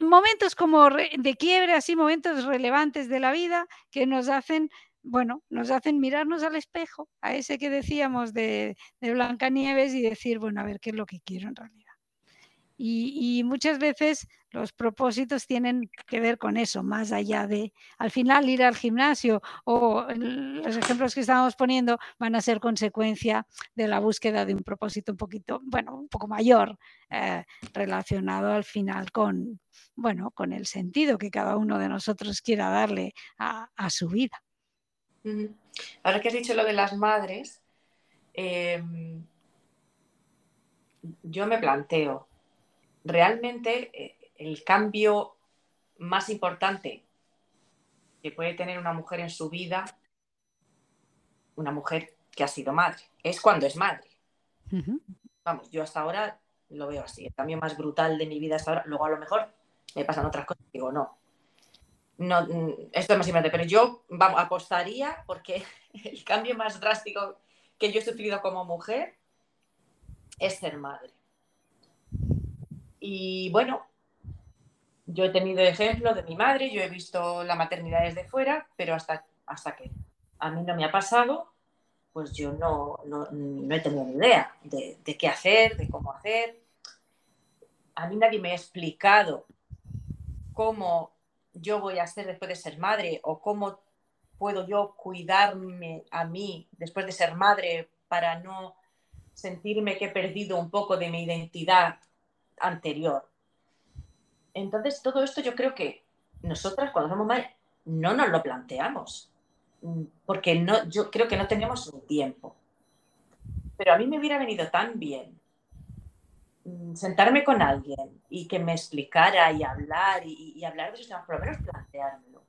momentos como de quiebre, así momentos relevantes de la vida que nos hacen bueno, nos hacen mirarnos al espejo, a ese que decíamos de, de Blancanieves y decir, bueno, a ver qué es lo que quiero en realidad. Y, muchas veces los propósitos tienen que ver con eso, más allá de al final ir al gimnasio o los ejemplos que estábamos poniendo van a ser consecuencia de la búsqueda de un propósito un poquito, bueno, un poco mayor, eh, relacionado al final con, bueno, con el sentido que cada uno de nosotros quiera darle a su vida. Ahora que has dicho lo de las madres, em, yo me planteo, realmente eh, el cambio más importante que puede tener una mujer en su vida, una mujer que ha sido madre, es cuando es madre. Vamos, yo hasta ahora lo veo así, el cambio más brutal de mi vida hasta ahora, luego a lo mejor me pasan otras cosas, digo, no, no, mm, esto es más importante, pero yo vamos, apostaría porque [LAUGHS] el cambio más drástico que yo he sufrido como mujer es ser madre. Y bueno, yo he tenido ejemplo de mi madre, yo he visto la maternidad desde fuera, pero hasta, hasta que a mí no me ha pasado, pues yo no, no, he tenido ni idea de, de qué hacer, de cómo hacer. A mí nadie me ha explicado cómo yo voy a hacer después de ser madre o cómo puedo yo cuidarme a mí después de ser madre para no sentirme que he perdido un poco de mi identidad anterior. Entonces, todo esto yo creo que nosotras cuando somos madres no nos lo planteamos, porque no, yo creo que no tenemos un tiempo. Pero a mí me hubiera venido tan bien Mm, sentarme con alguien y que me explicara y hablar y, hablar de esos temas, por lo menos planteármelo.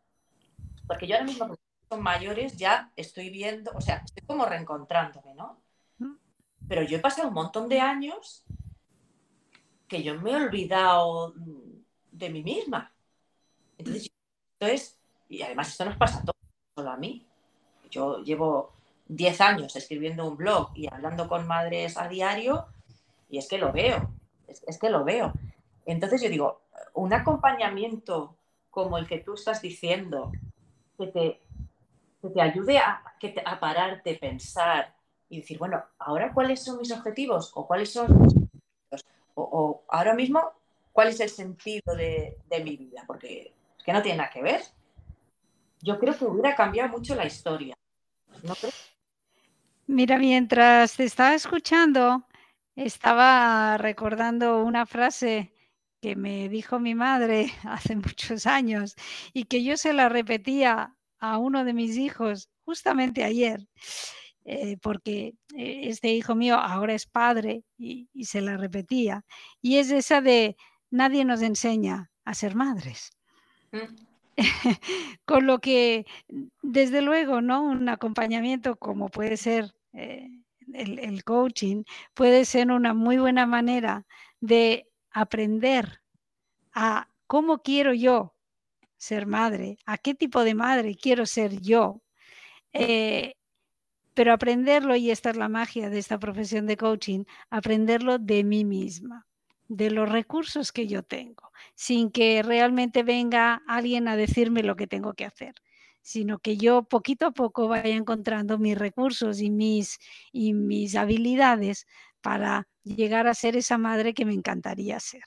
Porque yo ahora mismo, son mayores, ya estoy viendo, o sea, estoy como reencontrándome, ¿no? Pero yo he pasado un montón de años que yo me he olvidado de mí misma. Entonces, esto y además esto nos pasa a todos, solo a mí. Yo llevo 10 años escribiendo un blog y hablando con madres a diario y es que lo veo, es, que lo veo. Entonces yo digo, un acompañamiento como el que tú estás diciendo, que te, te ayude a, que a pararte, pensar y decir, bueno, ahora cuáles son mis objetivos o cuáles son o, ahora mismo cuál es el sentido de, mi vida, porque es que no tiene nada que ver. Yo creo que hubiera cambiado mucho la historia. Mira, mientras te estaba escuchando, estaba recordando una frase que me dijo mi madre [LAUGHS] hace muchos años y que yo se la repetía a uno de mis hijos justamente ayer, eh, porque eh, este hijo mío ahora es padre y, se la repetía, y es esa de nadie nos enseña a ser madres. Mm. [LAUGHS] Con lo que, desde luego, ¿no? Un acompañamiento como puede ser eh, el, coaching puede ser una muy buena manera de aprender a cómo quiero yo ser madre, a qué tipo de madre quiero ser yo. Eh, pero aprenderlo, y esta es la magia de esta profesión de coaching, aprenderlo de mí misma, de los recursos que yo tengo, sin que realmente venga alguien a decirme lo que tengo que hacer sino que yo poquito a poco vaya encontrando mis recursos y mis, y mis habilidades para llegar a ser esa madre que me encantaría ser.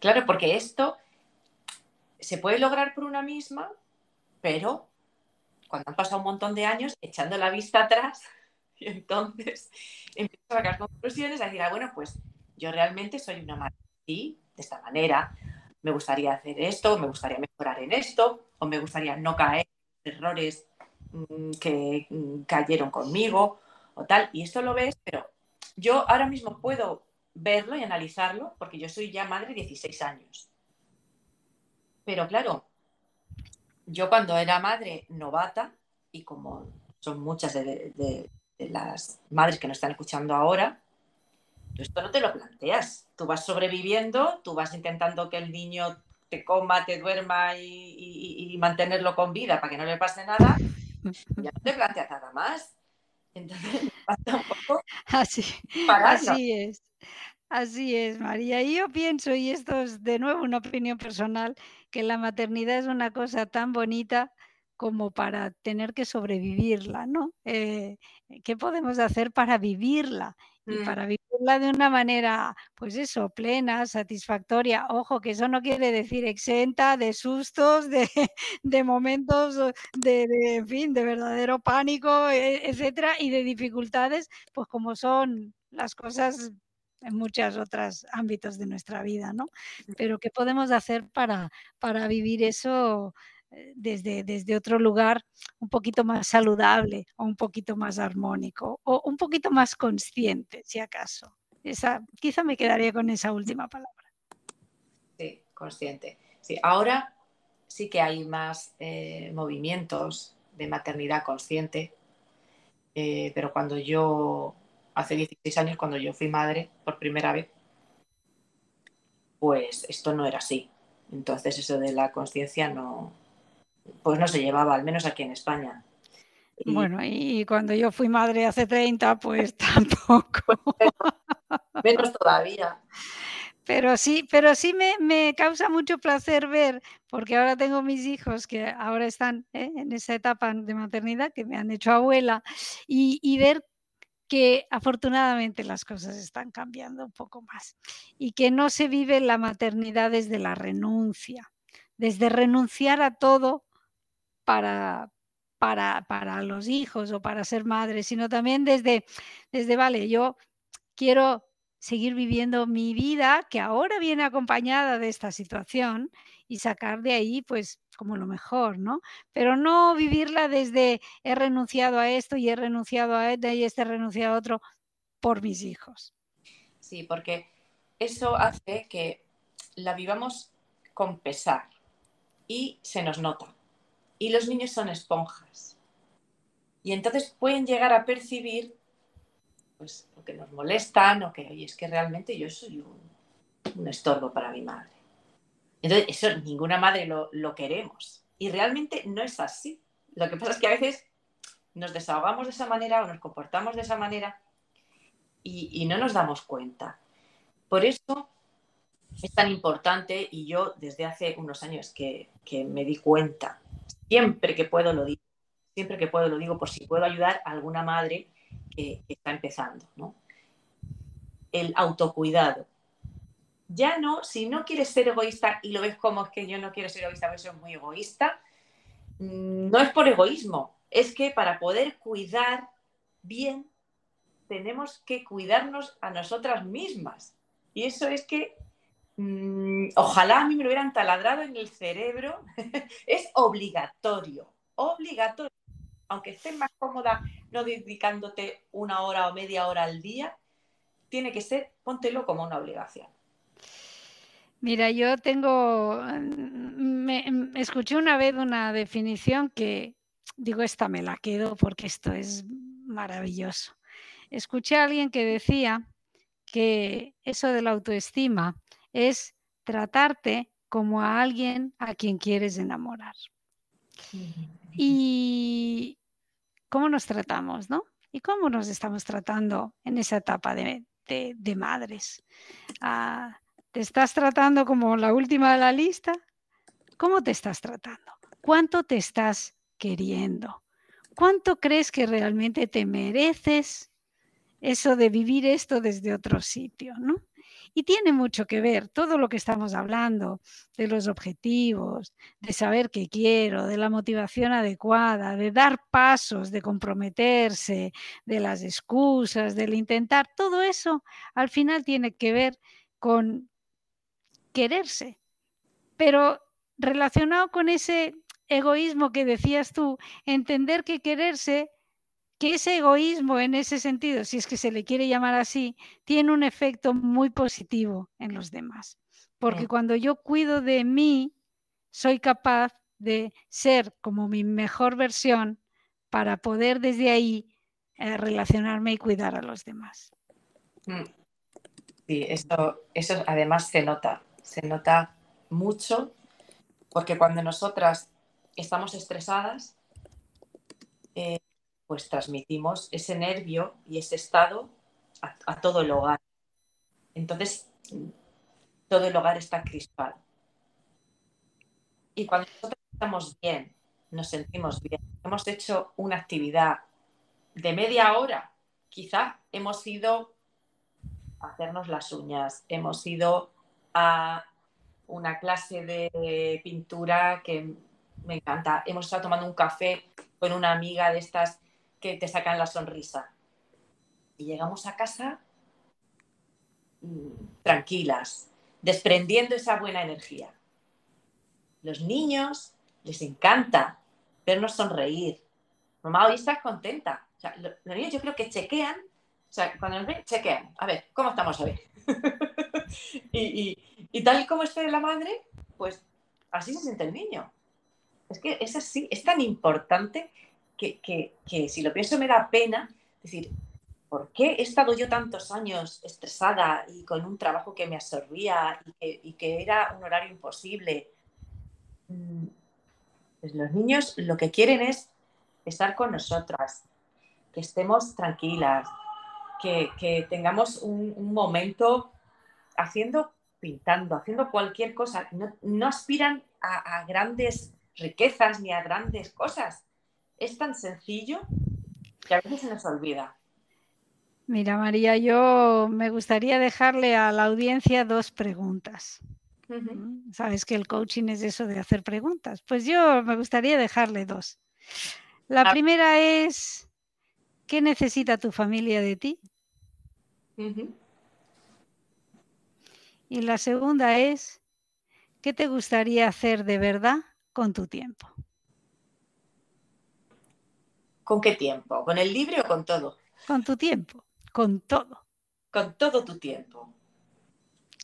Claro, porque esto se puede lograr por una misma, pero cuando han pasado un montón de años, echando la vista atrás, [LAUGHS] y entonces empiezo a sacar conclusiones, a decir, ah, bueno, pues yo realmente soy una madre de esta manera, me gustaría hacer esto, me gustaría mejorar en esto, o me gustaría no caer en errores mm, que mm, cayeron conmigo o tal. Y esto lo ves, pero yo ahora mismo puedo verlo y analizarlo porque yo soy ya madre de 16 años. Pero claro, yo cuando era madre novata, y como son muchas de, las madres que nos están escuchando ahora, tú esto no te lo planteas. tú vas sobreviviendo, tú vas intentando que el niño te coma, te duerma y, mantenerlo con vida para que no le pase nada, ya no te planteas nada más. Entonces, [LAUGHS] pasa un poco así, así es. Así es, María. Y yo pienso, y esto es de nuevo una opinión personal, que la maternidad es una cosa tan bonita como para tener que sobrevivirla, ¿no? Eh, ¿Qué podemos hacer para vivirla? Y mm. para vivirla de una manera, pues eso, plena, satisfactoria. Ojo, que eso no quiere decir exenta de sustos, de, [LAUGHS] momentos de, de, en fin, de verdadero pánico, e, etcétera, y de dificultades, pues como son las cosas en muchos otros ámbitos de nuestra vida, ¿no? Pero ¿qué podemos hacer para, para vivir eso eh, desde, desde otro lugar un poquito más saludable o un poquito más armónico o un poquito más consciente, si acaso? Esa, quizá me quedaría con esa última palabra. Sí, consciente. Sí, ahora sí que hay más eh, movimientos de maternidad consciente, eh, pero cuando yo hace 16 años cuando yo fui madre por primera vez, pues esto no era así. Entonces eso de la conciencia no, pues no se llevaba, al menos aquí en España. Bueno, y cuando yo fui madre hace 30, pues [LAUGHS] tampoco. menos, todavía. Pero sí, pero sí me, causa mucho placer ver, porque ahora tengo mis hijos que ahora están ¿eh? en esa etapa de maternidad, que me han hecho abuela, y, y ver que afortunadamente las cosas están cambiando un poco más y que no se vive la maternidad desde la renuncia, desde renunciar a todo para, para, para los hijos o para ser madre, sino también desde, desde, vale, yo quiero seguir viviendo mi vida que ahora viene acompañada de esta situación y sacar de ahí pues como lo mejor, ¿no? Pero no vivirla desde he renunciado a esto y he renunciado a este y este he renunciado a otro por mis hijos. Sí, porque eso hace que la vivamos con pesar y se nos nota. Y los niños son esponjas. Y entonces pueden llegar a percibir pues, lo que nos molestan o que, oye, es que realmente yo soy un estorbo para mi madre. Entonces, eso ninguna madre lo, queremos. Y realmente no es así. Lo que pasa es que a veces nos desahogamos de esa manera o nos comportamos de esa manera y, no nos damos cuenta. Por eso es tan importante y yo desde hace unos años que, me di cuenta, siempre que puedo lo digo, siempre que puedo lo digo por si puedo ayudar a alguna madre que, está empezando. El autocuidado, ya no, si no quieres ser egoísta y lo ves como es que yo no quiero ser egoísta, porque soy muy egoísta, mm, no es por egoísmo, es que para poder cuidar bien tenemos que cuidarnos a nosotras mismas. Y eso es que mm, ojalá a mí me lo hubieran taladrado en el cerebro, [LAUGHS] es obligatorio, obligatorio. Aunque estés más cómoda no dedicándote una hora o media hora al día, tiene que ser, póntelo como una obligación. Mira, yo tengo, me, escuché una vez una definición que digo, esta me la quedo porque esto es maravilloso. Escuché a alguien que decía que eso de la autoestima es tratarte como a alguien a quien quieres enamorar. Y cómo nos tratamos, ¿no? Y cómo nos estamos tratando en esa etapa de, madres. Ah, ¿Te estás tratando como la última de la lista? ¿Cómo te estás tratando? ¿Cuánto te estás queriendo? ¿Cuánto crees que realmente te mereces eso de vivir esto desde otro sitio, ¿no? Y tiene mucho que ver todo lo que estamos hablando, de los objetivos, de saber qué quiero, de la motivación adecuada, de dar pasos, de comprometerse, de las excusas, del intentar, todo eso al final tiene que ver con quererse. Pero relacionado con ese egoísmo que decías tú, entender que quererse, que ese egoísmo en ese sentido, si es que se le quiere llamar así, tiene un efecto muy positivo en los demás. Porque cuando yo cuido de mí, soy capaz de ser como mi mejor versión para poder desde ahí eh, relacionarme y cuidar a los demás. Mm. Sí, eso, eso además se nota, se nota mucho, porque cuando nosotras estamos estresadas, eh, pues transmitimos ese nervio y ese estado a, todo el hogar. Entonces, todo el hogar está crispado. Y cuando nosotros estamos bien, nos sentimos bien, hemos hecho una actividad de media hora, quizá hemos ido hacernos las uñas, hemos ido a una clase de pintura que me encanta, hemos estado tomando un café con una amiga de estas que te sacan la sonrisa. Y llegamos a casa mm, tranquilas, desprendiendo esa buena energía. Los niños les encanta vernos sonreír. Mamá, hoy estás contenta. los niños yo creo que chequean o sea, cuando nos ven, chequean. A ver, ¿cómo estamos a [LAUGHS] ver? y, tal y como esté la madre, pues así se siente el niño. Es que es así, es tan importante que, si lo pienso me da pena decir, ¿por qué he estado yo tantos años estresada y con un trabajo que me absorbía y que, era un horario imposible? Mm, pues los niños lo que quieren es estar con nosotras, que estemos tranquilas, que, tengamos un, momento haciendo, pintando, haciendo cualquier cosa. No, aspiran a, grandes riquezas ni a grandes cosas. Es tan sencillo que a veces se nos olvida. Mira, María, yo me gustaría dejarle a la audiencia dos preguntas. Mm, Sabes que el coaching es eso de hacer preguntas. Pues yo me gustaría dejarle dos. La ah. primera es, ¿qué necesita tu familia de ti? Y la segunda es, ¿qué te gustaría hacer de verdad con tu tiempo? ¿Con qué tiempo? ¿Con el libre o con todo? Con tu tiempo, con todo. Con todo tu tiempo.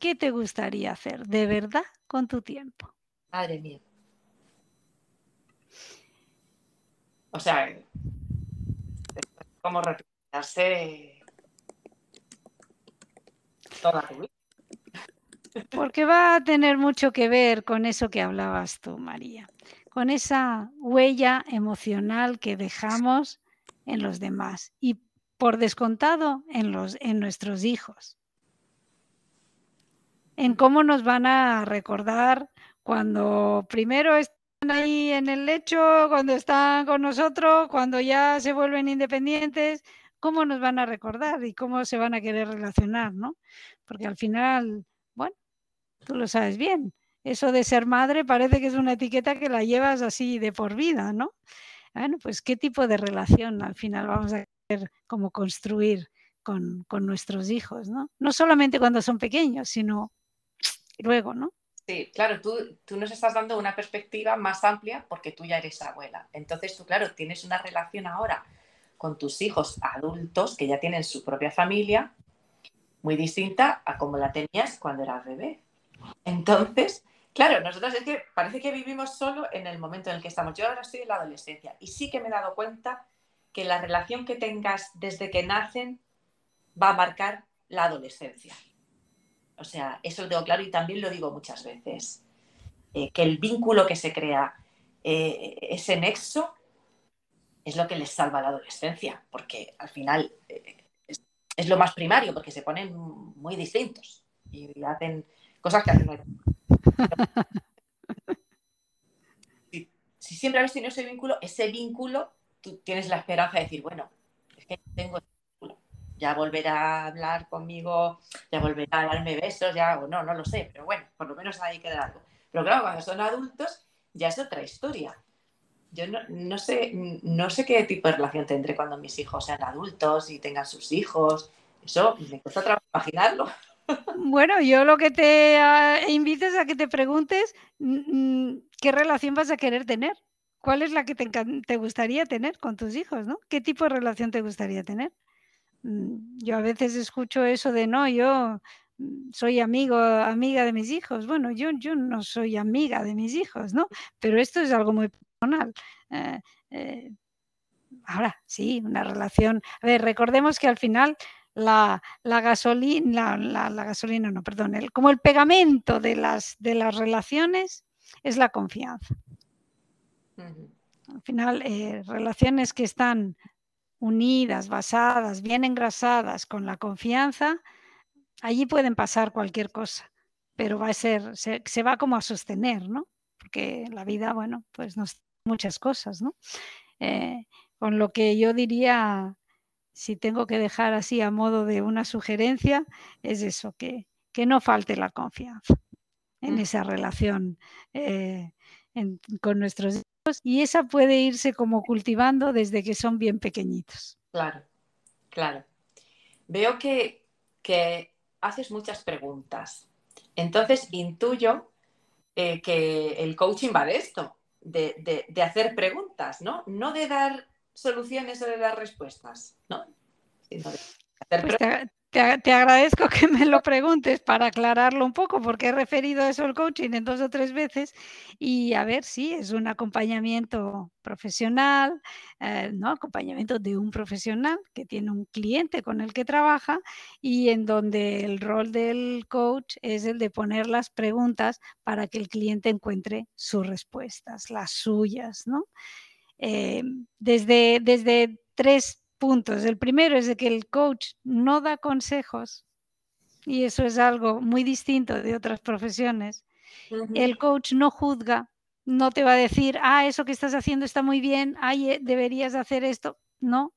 ¿Qué te gustaría hacer de verdad con tu tiempo? Madre mía. O sea, como retirarse porque va a tener mucho que ver con eso que hablabas tú, María, con esa huella emocional que dejamos en los demás y por descontado en, los, en nuestros hijos. En cómo nos van a recordar cuando primero están ahí en el lecho, cuando están con nosotros, cuando ya se vuelven independientes, cómo nos van a recordar y cómo se van a querer relacionar, ¿no? Porque al final, bueno, tú lo sabes bien, eso de ser madre parece que es una etiqueta que la llevas así de por vida, ¿no? Bueno, pues qué tipo de relación al final vamos a querer como construir con, nuestros hijos, ¿no? No solamente cuando son pequeños, sino luego, ¿no? Sí, claro, tú, tú, nos estás dando una perspectiva más amplia porque tú ya eres abuela. Entonces tú, claro, tienes una relación ahora con tus hijos adultos que ya tienen su propia familia, muy distinta a como la tenías cuando eras bebé. Entonces, claro, nosotros es que parece que vivimos solo en el momento en el que estamos. Yo ahora estoy en la adolescencia y sí que me he dado cuenta que la relación que tengas desde que nacen va a marcar la adolescencia. O sea, eso lo tengo claro y también lo digo muchas veces. Eh, que el vínculo que se crea, eh, ese nexo, es lo que les salva la adolescencia, porque al final eh, es, lo más primario, porque se ponen muy distintos y hacen cosas que hacen. Si, si siempre habéis tenido ese vínculo, ese vínculo, tú tienes la esperanza de decir, bueno, es que tengo vínculo, ya volverá a hablar conmigo, ya volverá a darme besos, ya, o no, no lo sé, pero bueno, por lo menos ahí queda algo. Pero claro, cuando son adultos, ya es otra historia yo no, sé, no sé qué tipo de relación tendré cuando mis hijos sean adultos y tengan sus hijos. Eso me cuesta trabajo imaginarlo. Bueno, yo lo que te uh, invito es a que te preguntes mm, qué relación vas a querer tener. ¿Cuál es la que te, gustaría tener con tus hijos? ¿no? ¿Qué tipo de relación te gustaría tener? Mm, yo a veces escucho eso de no, yo mm, soy amigo, amiga de mis hijos. Bueno, yo, yo no soy amiga de mis hijos, ¿no? Pero esto es algo muy eh, eh, ahora, sí, una relación. A ver, recordemos que al final la, gasolina, la, gasolina, no, perdón, el, como el pegamento de las, de las relaciones es la confianza. Al final, eh, relaciones que están unidas, basadas, bien engrasadas con la confianza, allí pueden pasar cualquier cosa, pero va a ser, se, va como a sostener, ¿no? Porque la vida, bueno, pues nos muchas cosas, ¿no? Eh, con lo que yo diría, si tengo que dejar así a modo de una sugerencia, es eso, que, que no falte la confianza en mm. esa relación eh, con nuestros hijos y esa puede irse como cultivando desde que son bien pequeñitos. Claro, claro. Veo que, que haces muchas preguntas. Entonces intuyo eh, que el coaching va de esto, de, de, hacer preguntas, ¿no? No de dar soluciones de dar respuestas, ¿no? Pues preguntas. Te, agradezco que me lo preguntes para aclararlo un poco, porque he referido eso al coaching en dos o tres veces y a ver si es un acompañamiento profesional, eh, ¿no? Acompañamiento de un profesional que tiene un cliente con el que trabaja y en donde el rol del coach es el de poner las preguntas para que el cliente encuentre sus respuestas, las suyas, ¿no? Eh, desde, desde tres puntos. El primero es de que el coach no da consejos y eso es algo muy distinto de otras profesiones. El coach no juzga, no te va a decir, ah, eso que estás haciendo está muy bien, ay, eh, deberías hacer esto. No.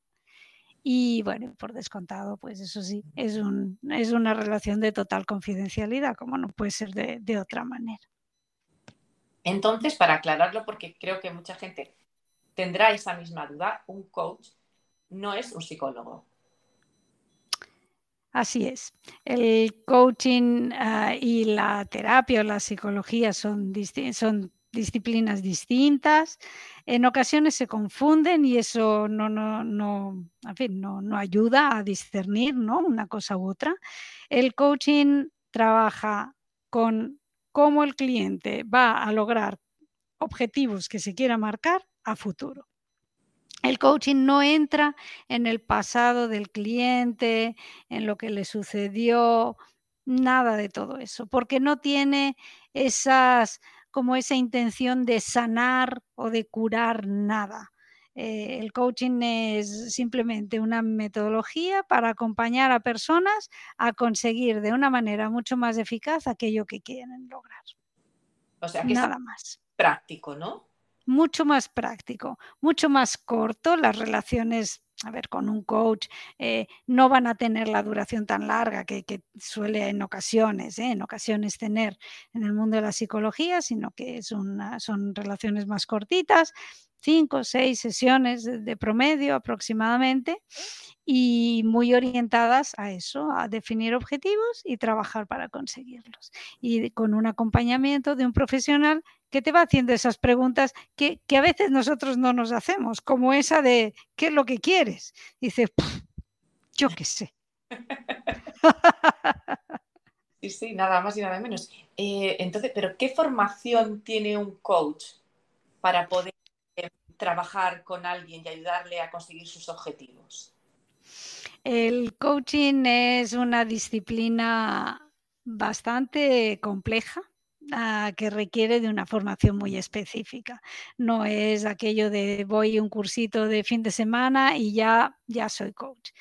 Y bueno, por descontado, pues eso sí, es, un, es una relación de total confidencialidad, como no puede ser de, de otra manera. Entonces, para aclararlo, porque creo que mucha gente tendrá esa misma duda, un coach no es un psicólogo. Así es. El coaching ah, y la terapia o la psicología son, son disciplinas distintas. En ocasiones se confunden y eso no, no, no, no, no ayuda a discernir ¿no? una cosa u otra. El coaching trabaja con cómo el cliente va a lograr objetivos que se quiera marcar a futuro. El coaching no entra en el pasado del cliente, en lo que le sucedió, nada de todo eso, porque no tiene esas como esa intención de sanar o de curar nada. Eh, el coaching es simplemente una metodología para acompañar a personas a conseguir de una manera mucho más eficaz aquello que quieren lograr. O sea que nada más. Práctico, ¿no? Mucho más práctico, mucho más corto. Las relaciones, a ver, con un coach eh, no van a tener la duración tan larga que, suele en ocasiones, ¿eh? en ocasiones tener en el mundo de la psicología, sino que son relaciones más cortitas, cinco o seis sesiones de promedio aproximadamente y muy orientadas a eso, a definir objetivos y trabajar para conseguirlos. Y con un acompañamiento de un profesional que te va haciendo esas preguntas que, a veces nosotros no nos hacemos, como esa de ¿qué es lo que quieres? dice, yo qué sé. [LAUGHS] Sí, sí, nada más y nada menos. Eh, entonces, ¿pero qué formación tiene un coach para poder trabajar con alguien y ayudarle a conseguir sus objetivos? El coaching es una disciplina bastante compleja ah, que requiere de una formación muy específica. No es aquello de voy un cursito de fin de semana y ya, ya soy coach.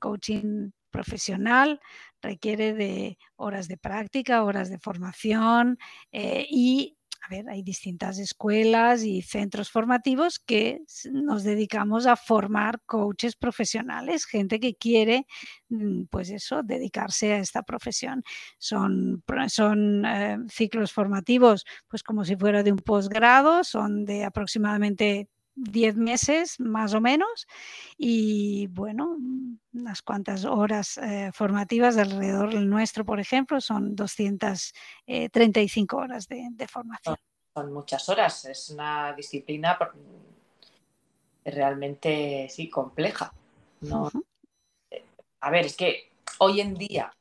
Coaching profesional requiere de horas de práctica, horas de formación eh, y a ver, hay distintas escuelas y centros formativos que nos dedicamos a formar coaches profesionales, gente que quiere, mm, pues eso, dedicarse a esta profesión. Son, son eh, ciclos formativos, pues como si fuera de un posgrado, son de aproximadamente 10 meses más o menos y bueno, unas cuantas horas eh, formativas alrededor del nuestro, por ejemplo, son 235 eh, horas de, formación. Son, muchas horas, es una disciplina realmente sí compleja. ¿no? Eh, a ver, es que hoy en día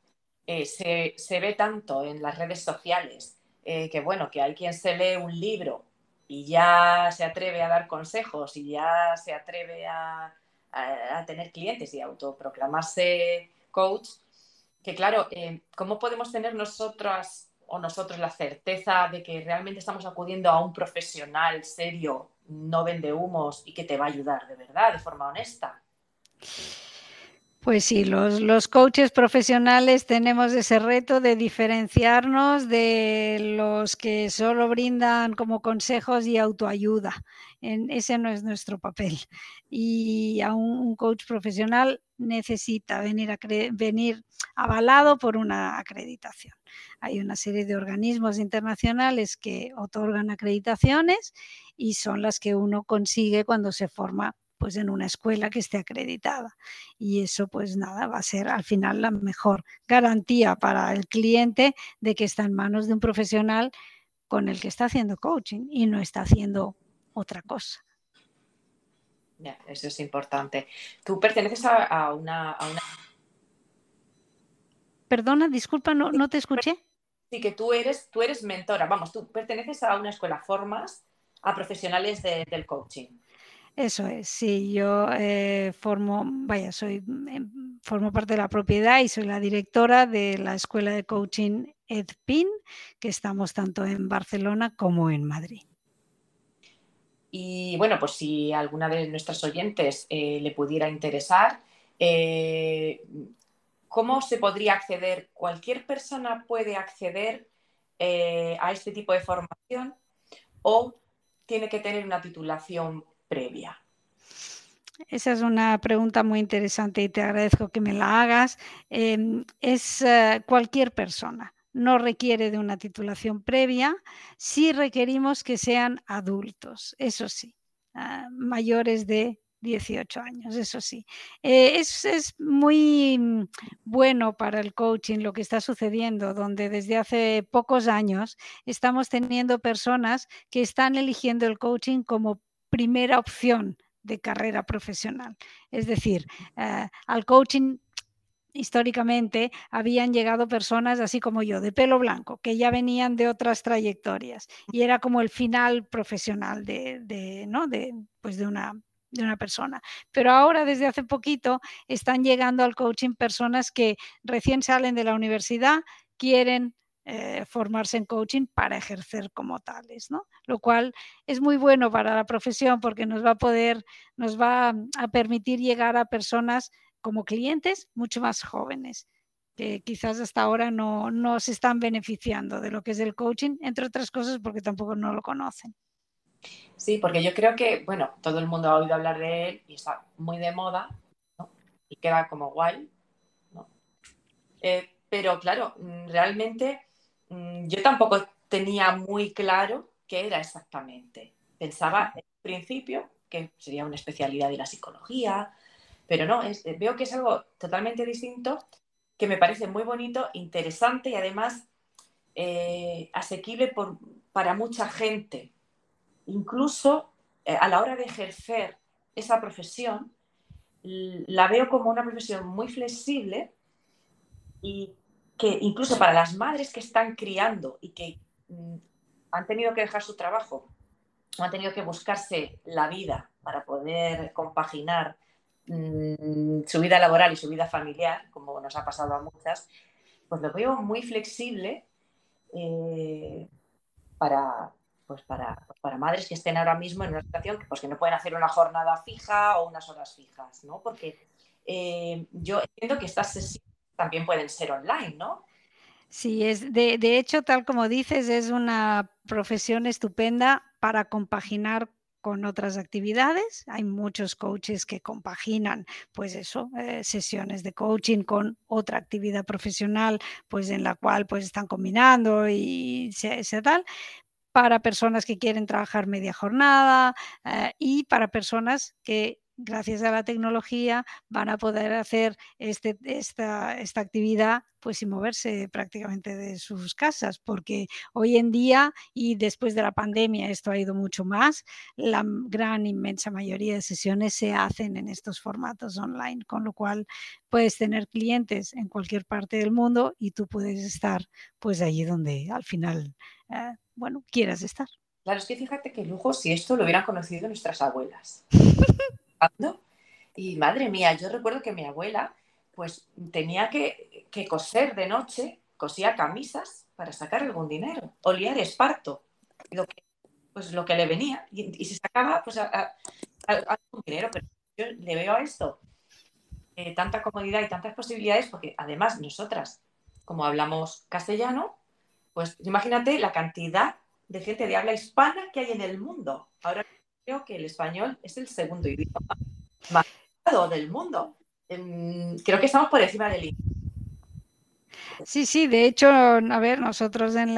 se, se, ve tanto en las redes sociales que bueno, que hay quien se lee un libro y ya se atreve a dar consejos y ya se atreve a, tener clientes y autoproclamarse coach, que claro, eh, ¿cómo podemos tener nosotras o nosotros la certeza de que realmente estamos acudiendo a un profesional serio, no vende humos y que te va a ayudar de verdad, de forma honesta? Pues sí, los, los, coaches profesionales tenemos ese reto de diferenciarnos de los que solo brindan como consejos y autoayuda. En, ese no es nuestro papel. Y a un, coach profesional necesita venir, a venir avalado por una acreditación. Hay una serie de organismos internacionales que otorgan acreditaciones y son las que uno consigue cuando se forma pues en una escuela que esté acreditada. Y eso pues nada, va a ser al final la mejor garantía para el cliente de que está en manos de un profesional con el que está haciendo coaching y no está haciendo otra cosa. Eso es importante. Tú perteneces a, una, Perdona, disculpa, no, no te escuché. Sí, que tú eres, tú eres mentora. Vamos, tú perteneces a una escuela, formas a profesionales del coaching. Eso es, sí, yo eh, formo, vaya, soy, em, formo parte de la propiedad y soy la directora de la Escuela de Coaching EdPIN, que estamos tanto en Barcelona como en Madrid. Y bueno, pues si alguna de nuestras oyentes eh, le pudiera interesar, eh, ¿cómo se podría acceder? ¿Cualquier persona puede acceder a este tipo de formación o tiene que tener una titulación previa? Esa es una pregunta muy interesante y te agradezco que me la hagas. Em, es eh, cualquier persona, no requiere de una titulación previa, sí requerimos que sean adultos, eso sí, ah, mayores de 18 años, eso sí. Eh, es, es, muy mm, bueno para el coaching lo que está sucediendo, donde desde hace pocos años estamos teniendo personas que están eligiendo el coaching como primera opción de carrera profesional. Es decir, eh, al coaching históricamente habían llegado personas así como yo, de pelo blanco, que ya venían de otras trayectorias y era como el final profesional de, ¿no? de, pues de, una, de una persona. Pero ahora, desde hace poquito, están llegando al coaching personas que recién salen de la universidad, quieren eh, formarse en coaching para ejercer como tales, ¿no? Lo cual es muy bueno para la profesión porque nos va a poder, nos va a permitir llegar a personas como clientes mucho más jóvenes que quizás hasta ahora no, no se están beneficiando de lo que es el coaching, entre otras cosas porque tampoco no lo conocen. Sí, porque yo creo que, bueno, todo el mundo ha oído hablar de él y está muy de moda. Y queda como guay. Eh, pero claro, mm, realmente yo tampoco tenía muy claro qué era exactamente. Pensaba en principio que sería una especialidad de la psicología, pero no, veo que es algo totalmente distinto, que me parece muy bonito, interesante y además eh, asequible para mucha gente. Incluso eh, a la hora de ejercer esa profesión, la veo como una profesión muy flexible y que incluso para las madres que están criando y que mm, han tenido que dejar su trabajo o han tenido que buscarse la vida para poder compaginar mm, su vida laboral y su vida familiar, como nos ha pasado a muchas, pues lo veo muy flexible eh, para, pues para, para, madres que estén ahora mismo en una situación pues que no pueden hacer una jornada fija o unas horas fijas, ¿no? Porque eh, yo entiendo que estas sesiones también pueden ser online, ¿no? Sí, es de, de hecho, tal como dices, es una profesión estupenda para compaginar con otras actividades. Hay muchos coaches que compaginan, pues eso, eh, sesiones de coaching con otra actividad profesional, pues en la cual pues están combinando y se, tal para personas que quieren trabajar media jornada eh, y para personas que gracias a la tecnología van a poder hacer este, esta, esta, actividad pues sin moverse prácticamente de sus casas, porque hoy en día y después de la pandemia esto ha ido mucho más, la gran inmensa mayoría de sesiones se hacen en estos formatos online, con lo cual puedes tener clientes en cualquier parte del mundo y tú puedes estar pues allí donde al final, eh, bueno, quieras estar. Claro, es que fíjate que lujo si esto lo hubieran conocido nuestras abuelas. [LAUGHS] Y madre mía, yo recuerdo que mi abuela, pues tenía que, que coser de noche, cosía camisas para sacar algún dinero, o liar esparto, lo que, pues lo que le venía, y, se sacaba pues a- algún dinero, pero yo le veo a esto eh, tanta comodidad y tantas posibilidades, porque además nosotras, como hablamos castellano, pues imagínate la cantidad de gente de habla hispana que hay en el mundo. Ahora que el español es el segundo idioma más del mundo. Em, Creo que estamos por encima del inglés. Sí, sí, de hecho, a ver, nosotros en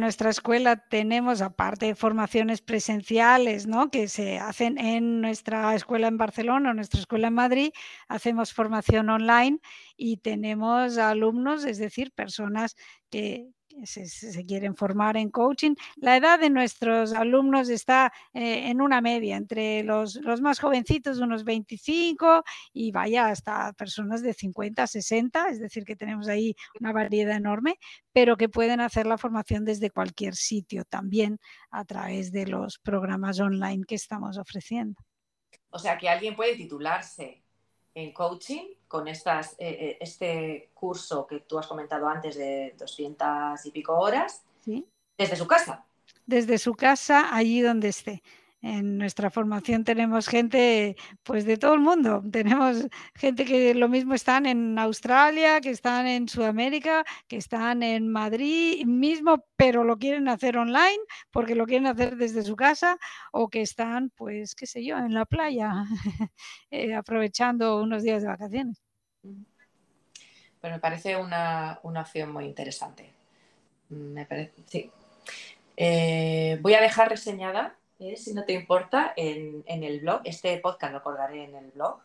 nuestra escuela tenemos, aparte de formaciones presenciales, ¿no? Que se hacen en nuestra escuela en Barcelona o nuestra escuela en Madrid, hacemos formación online y tenemos alumnos, es decir, personas que se quieren formar en coaching. La edad de nuestros alumnos está eh, en una media, entre los, los más jovencitos, unos 25, y vaya hasta personas de 50, 60, es decir, que tenemos ahí una variedad enorme, pero que pueden hacer la formación desde cualquier sitio también a través de los programas online que estamos ofreciendo. O sea, que alguien puede titularse en coaching con estas, eh, eh, este curso que tú has comentado antes de 200 y pico horas ¿sí? desde su casa. Desde su casa, allí donde esté. En nuestra formación tenemos gente pues de todo el mundo. Tenemos gente que lo mismo están en Australia, que están en Sudamérica, que están en Madrid mismo, pero lo quieren hacer online porque lo quieren hacer desde su casa o que están, pues, qué sé yo, en la playa [LAUGHS] eh, aprovechando unos días de vacaciones. Pero me parece una, una opción muy interesante. Me parece, sí. Eh, voy a dejar reseñada, eh, si no te importa, en, el blog. Este podcast lo colgaré en el blog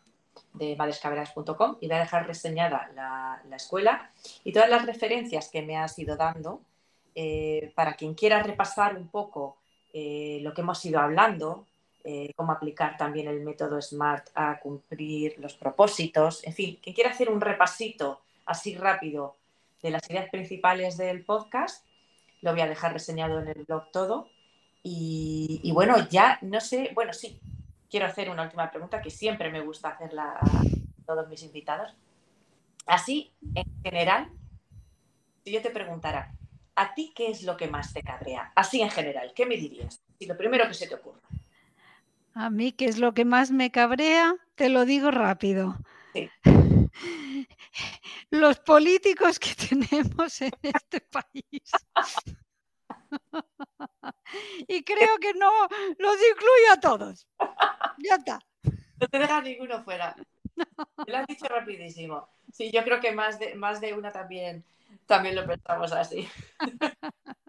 de madrescabreras.com y voy a dejar reseñada la, la escuela y todas las referencias que me has ido dando eh, para quien quiera repasar un poco eh, lo que hemos ido hablando, eh, cómo aplicar también el método SMART a cumplir los propósitos, en fin, quien quiera hacer un repasito así rápido de las ideas principales del podcast, lo voy a dejar reseñado en el blog todo. Y, y bueno, ya no sé, bueno, sí, quiero hacer una última pregunta que siempre me gusta hacerla a todos mis invitados. Así, en general, si yo te preguntara, ¿a ti qué es lo que más te cabrea? Así en general, ¿qué me dirías? Y lo primero que se te ocurra. A mí, ¿qué es lo que más me cabrea? Te lo digo rápido. Sí. [LAUGHS] Los políticos que [LAUGHS] tenemos en este país. [LAUGHS] y creo que no los incluye a todos. Ya está. No te dejas ninguno fuera. Lo has dicho rapidísimo. Sí, yo creo que más de, más de una también, también lo pensamos así. [LAUGHS]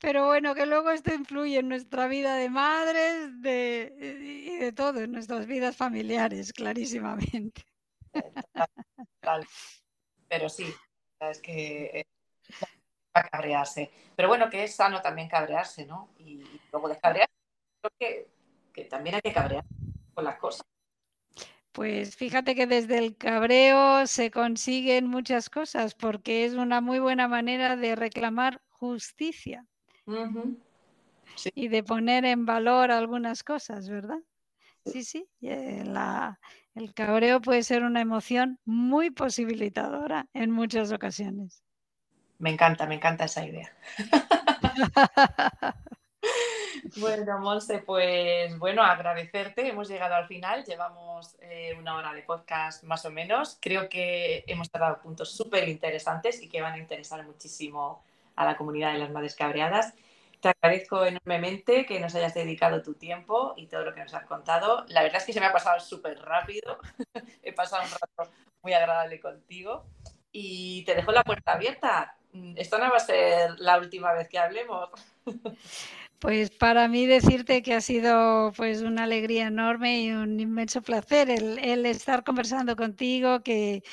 Pero bueno, que luego esto influye en nuestra vida de madres de, y de todo, en nuestras vidas familiares, clarísimamente. Tal. Pero sí, es que eh, a cabrearse. Pero bueno, que es sano también cabrearse, ¿no? Y, y luego descabrearse, creo que, que también hay que cabrear con las cosas. Pues fíjate que desde el cabreo se consiguen muchas cosas porque es una muy buena manera de reclamar justicia. Sí. y de poner en valor algunas cosas, ¿verdad? Sí, sí, eh, la- el cabreo puede ser una emoción muy posibilitadora en muchas ocasiones. Me encanta, me encanta esa idea. [LAUGHS] Bueno, Monse, pues bueno, agradecerte. Hemos llegado al final, llevamos eh, una hora de podcast más o menos. Creo que hemos tratado puntos súper interesantes y que van a interesar muchísimo a la comunidad de las madres cabreadas. Te agradezco enormemente que nos hayas dedicado tu tiempo y todo lo que nos has contado. La verdad es que se me ha pasado súper rápido. [LAUGHS] He pasado un rato muy agradable contigo y te dejo la puerta abierta. Esto no va a ser la última vez que hablemos. [LAUGHS] Pues para mí decirte que ha sido pues una alegría enorme y un inmenso placer el, estar conversando contigo, que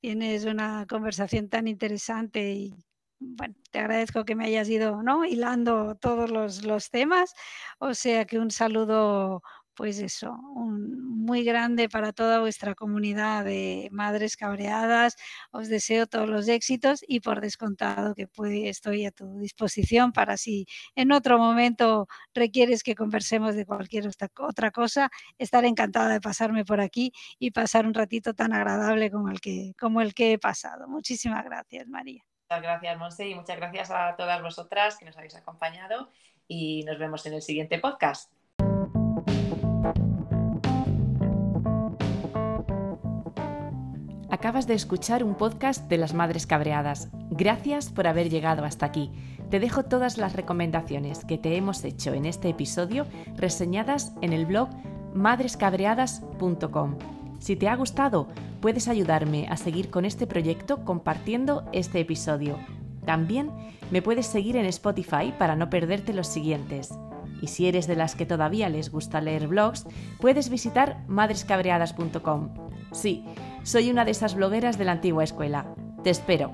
tienes una conversación tan interesante y te agradezco que me hayas ido ¿no? hilando todos los, los temas. O sea que un saludo pues eso, un muy grande para toda vuestra comunidad de madres cabreadas. Os deseo todos los éxitos y por descontado que estoy a tu disposición para si en otro momento requieres que conversemos de cualquier otra cosa, estaré encantada de pasarme por aquí y pasar un ratito tan agradable como el que, como el que he pasado. Muchísimas gracias, María. Muchas gracias, Monse, y muchas gracias a todas vosotras que nos habéis acompañado y nos vemos en el siguiente podcast. Acabas de escuchar un podcast de las Madres Cabreadas. Gracias por haber llegado hasta aquí. Te dejo todas las recomendaciones que te hemos hecho en este episodio reseñadas en el blog madrescabreadas.com. Si te ha gustado, puedes ayudarme a seguir con este proyecto compartiendo este episodio. También me puedes seguir en Spotify para no perderte los siguientes. Y si eres de las que todavía les gusta leer blogs, puedes visitar madrescabreadas.com. Sí, soy una de esas blogueras de la antigua escuela. Te espero.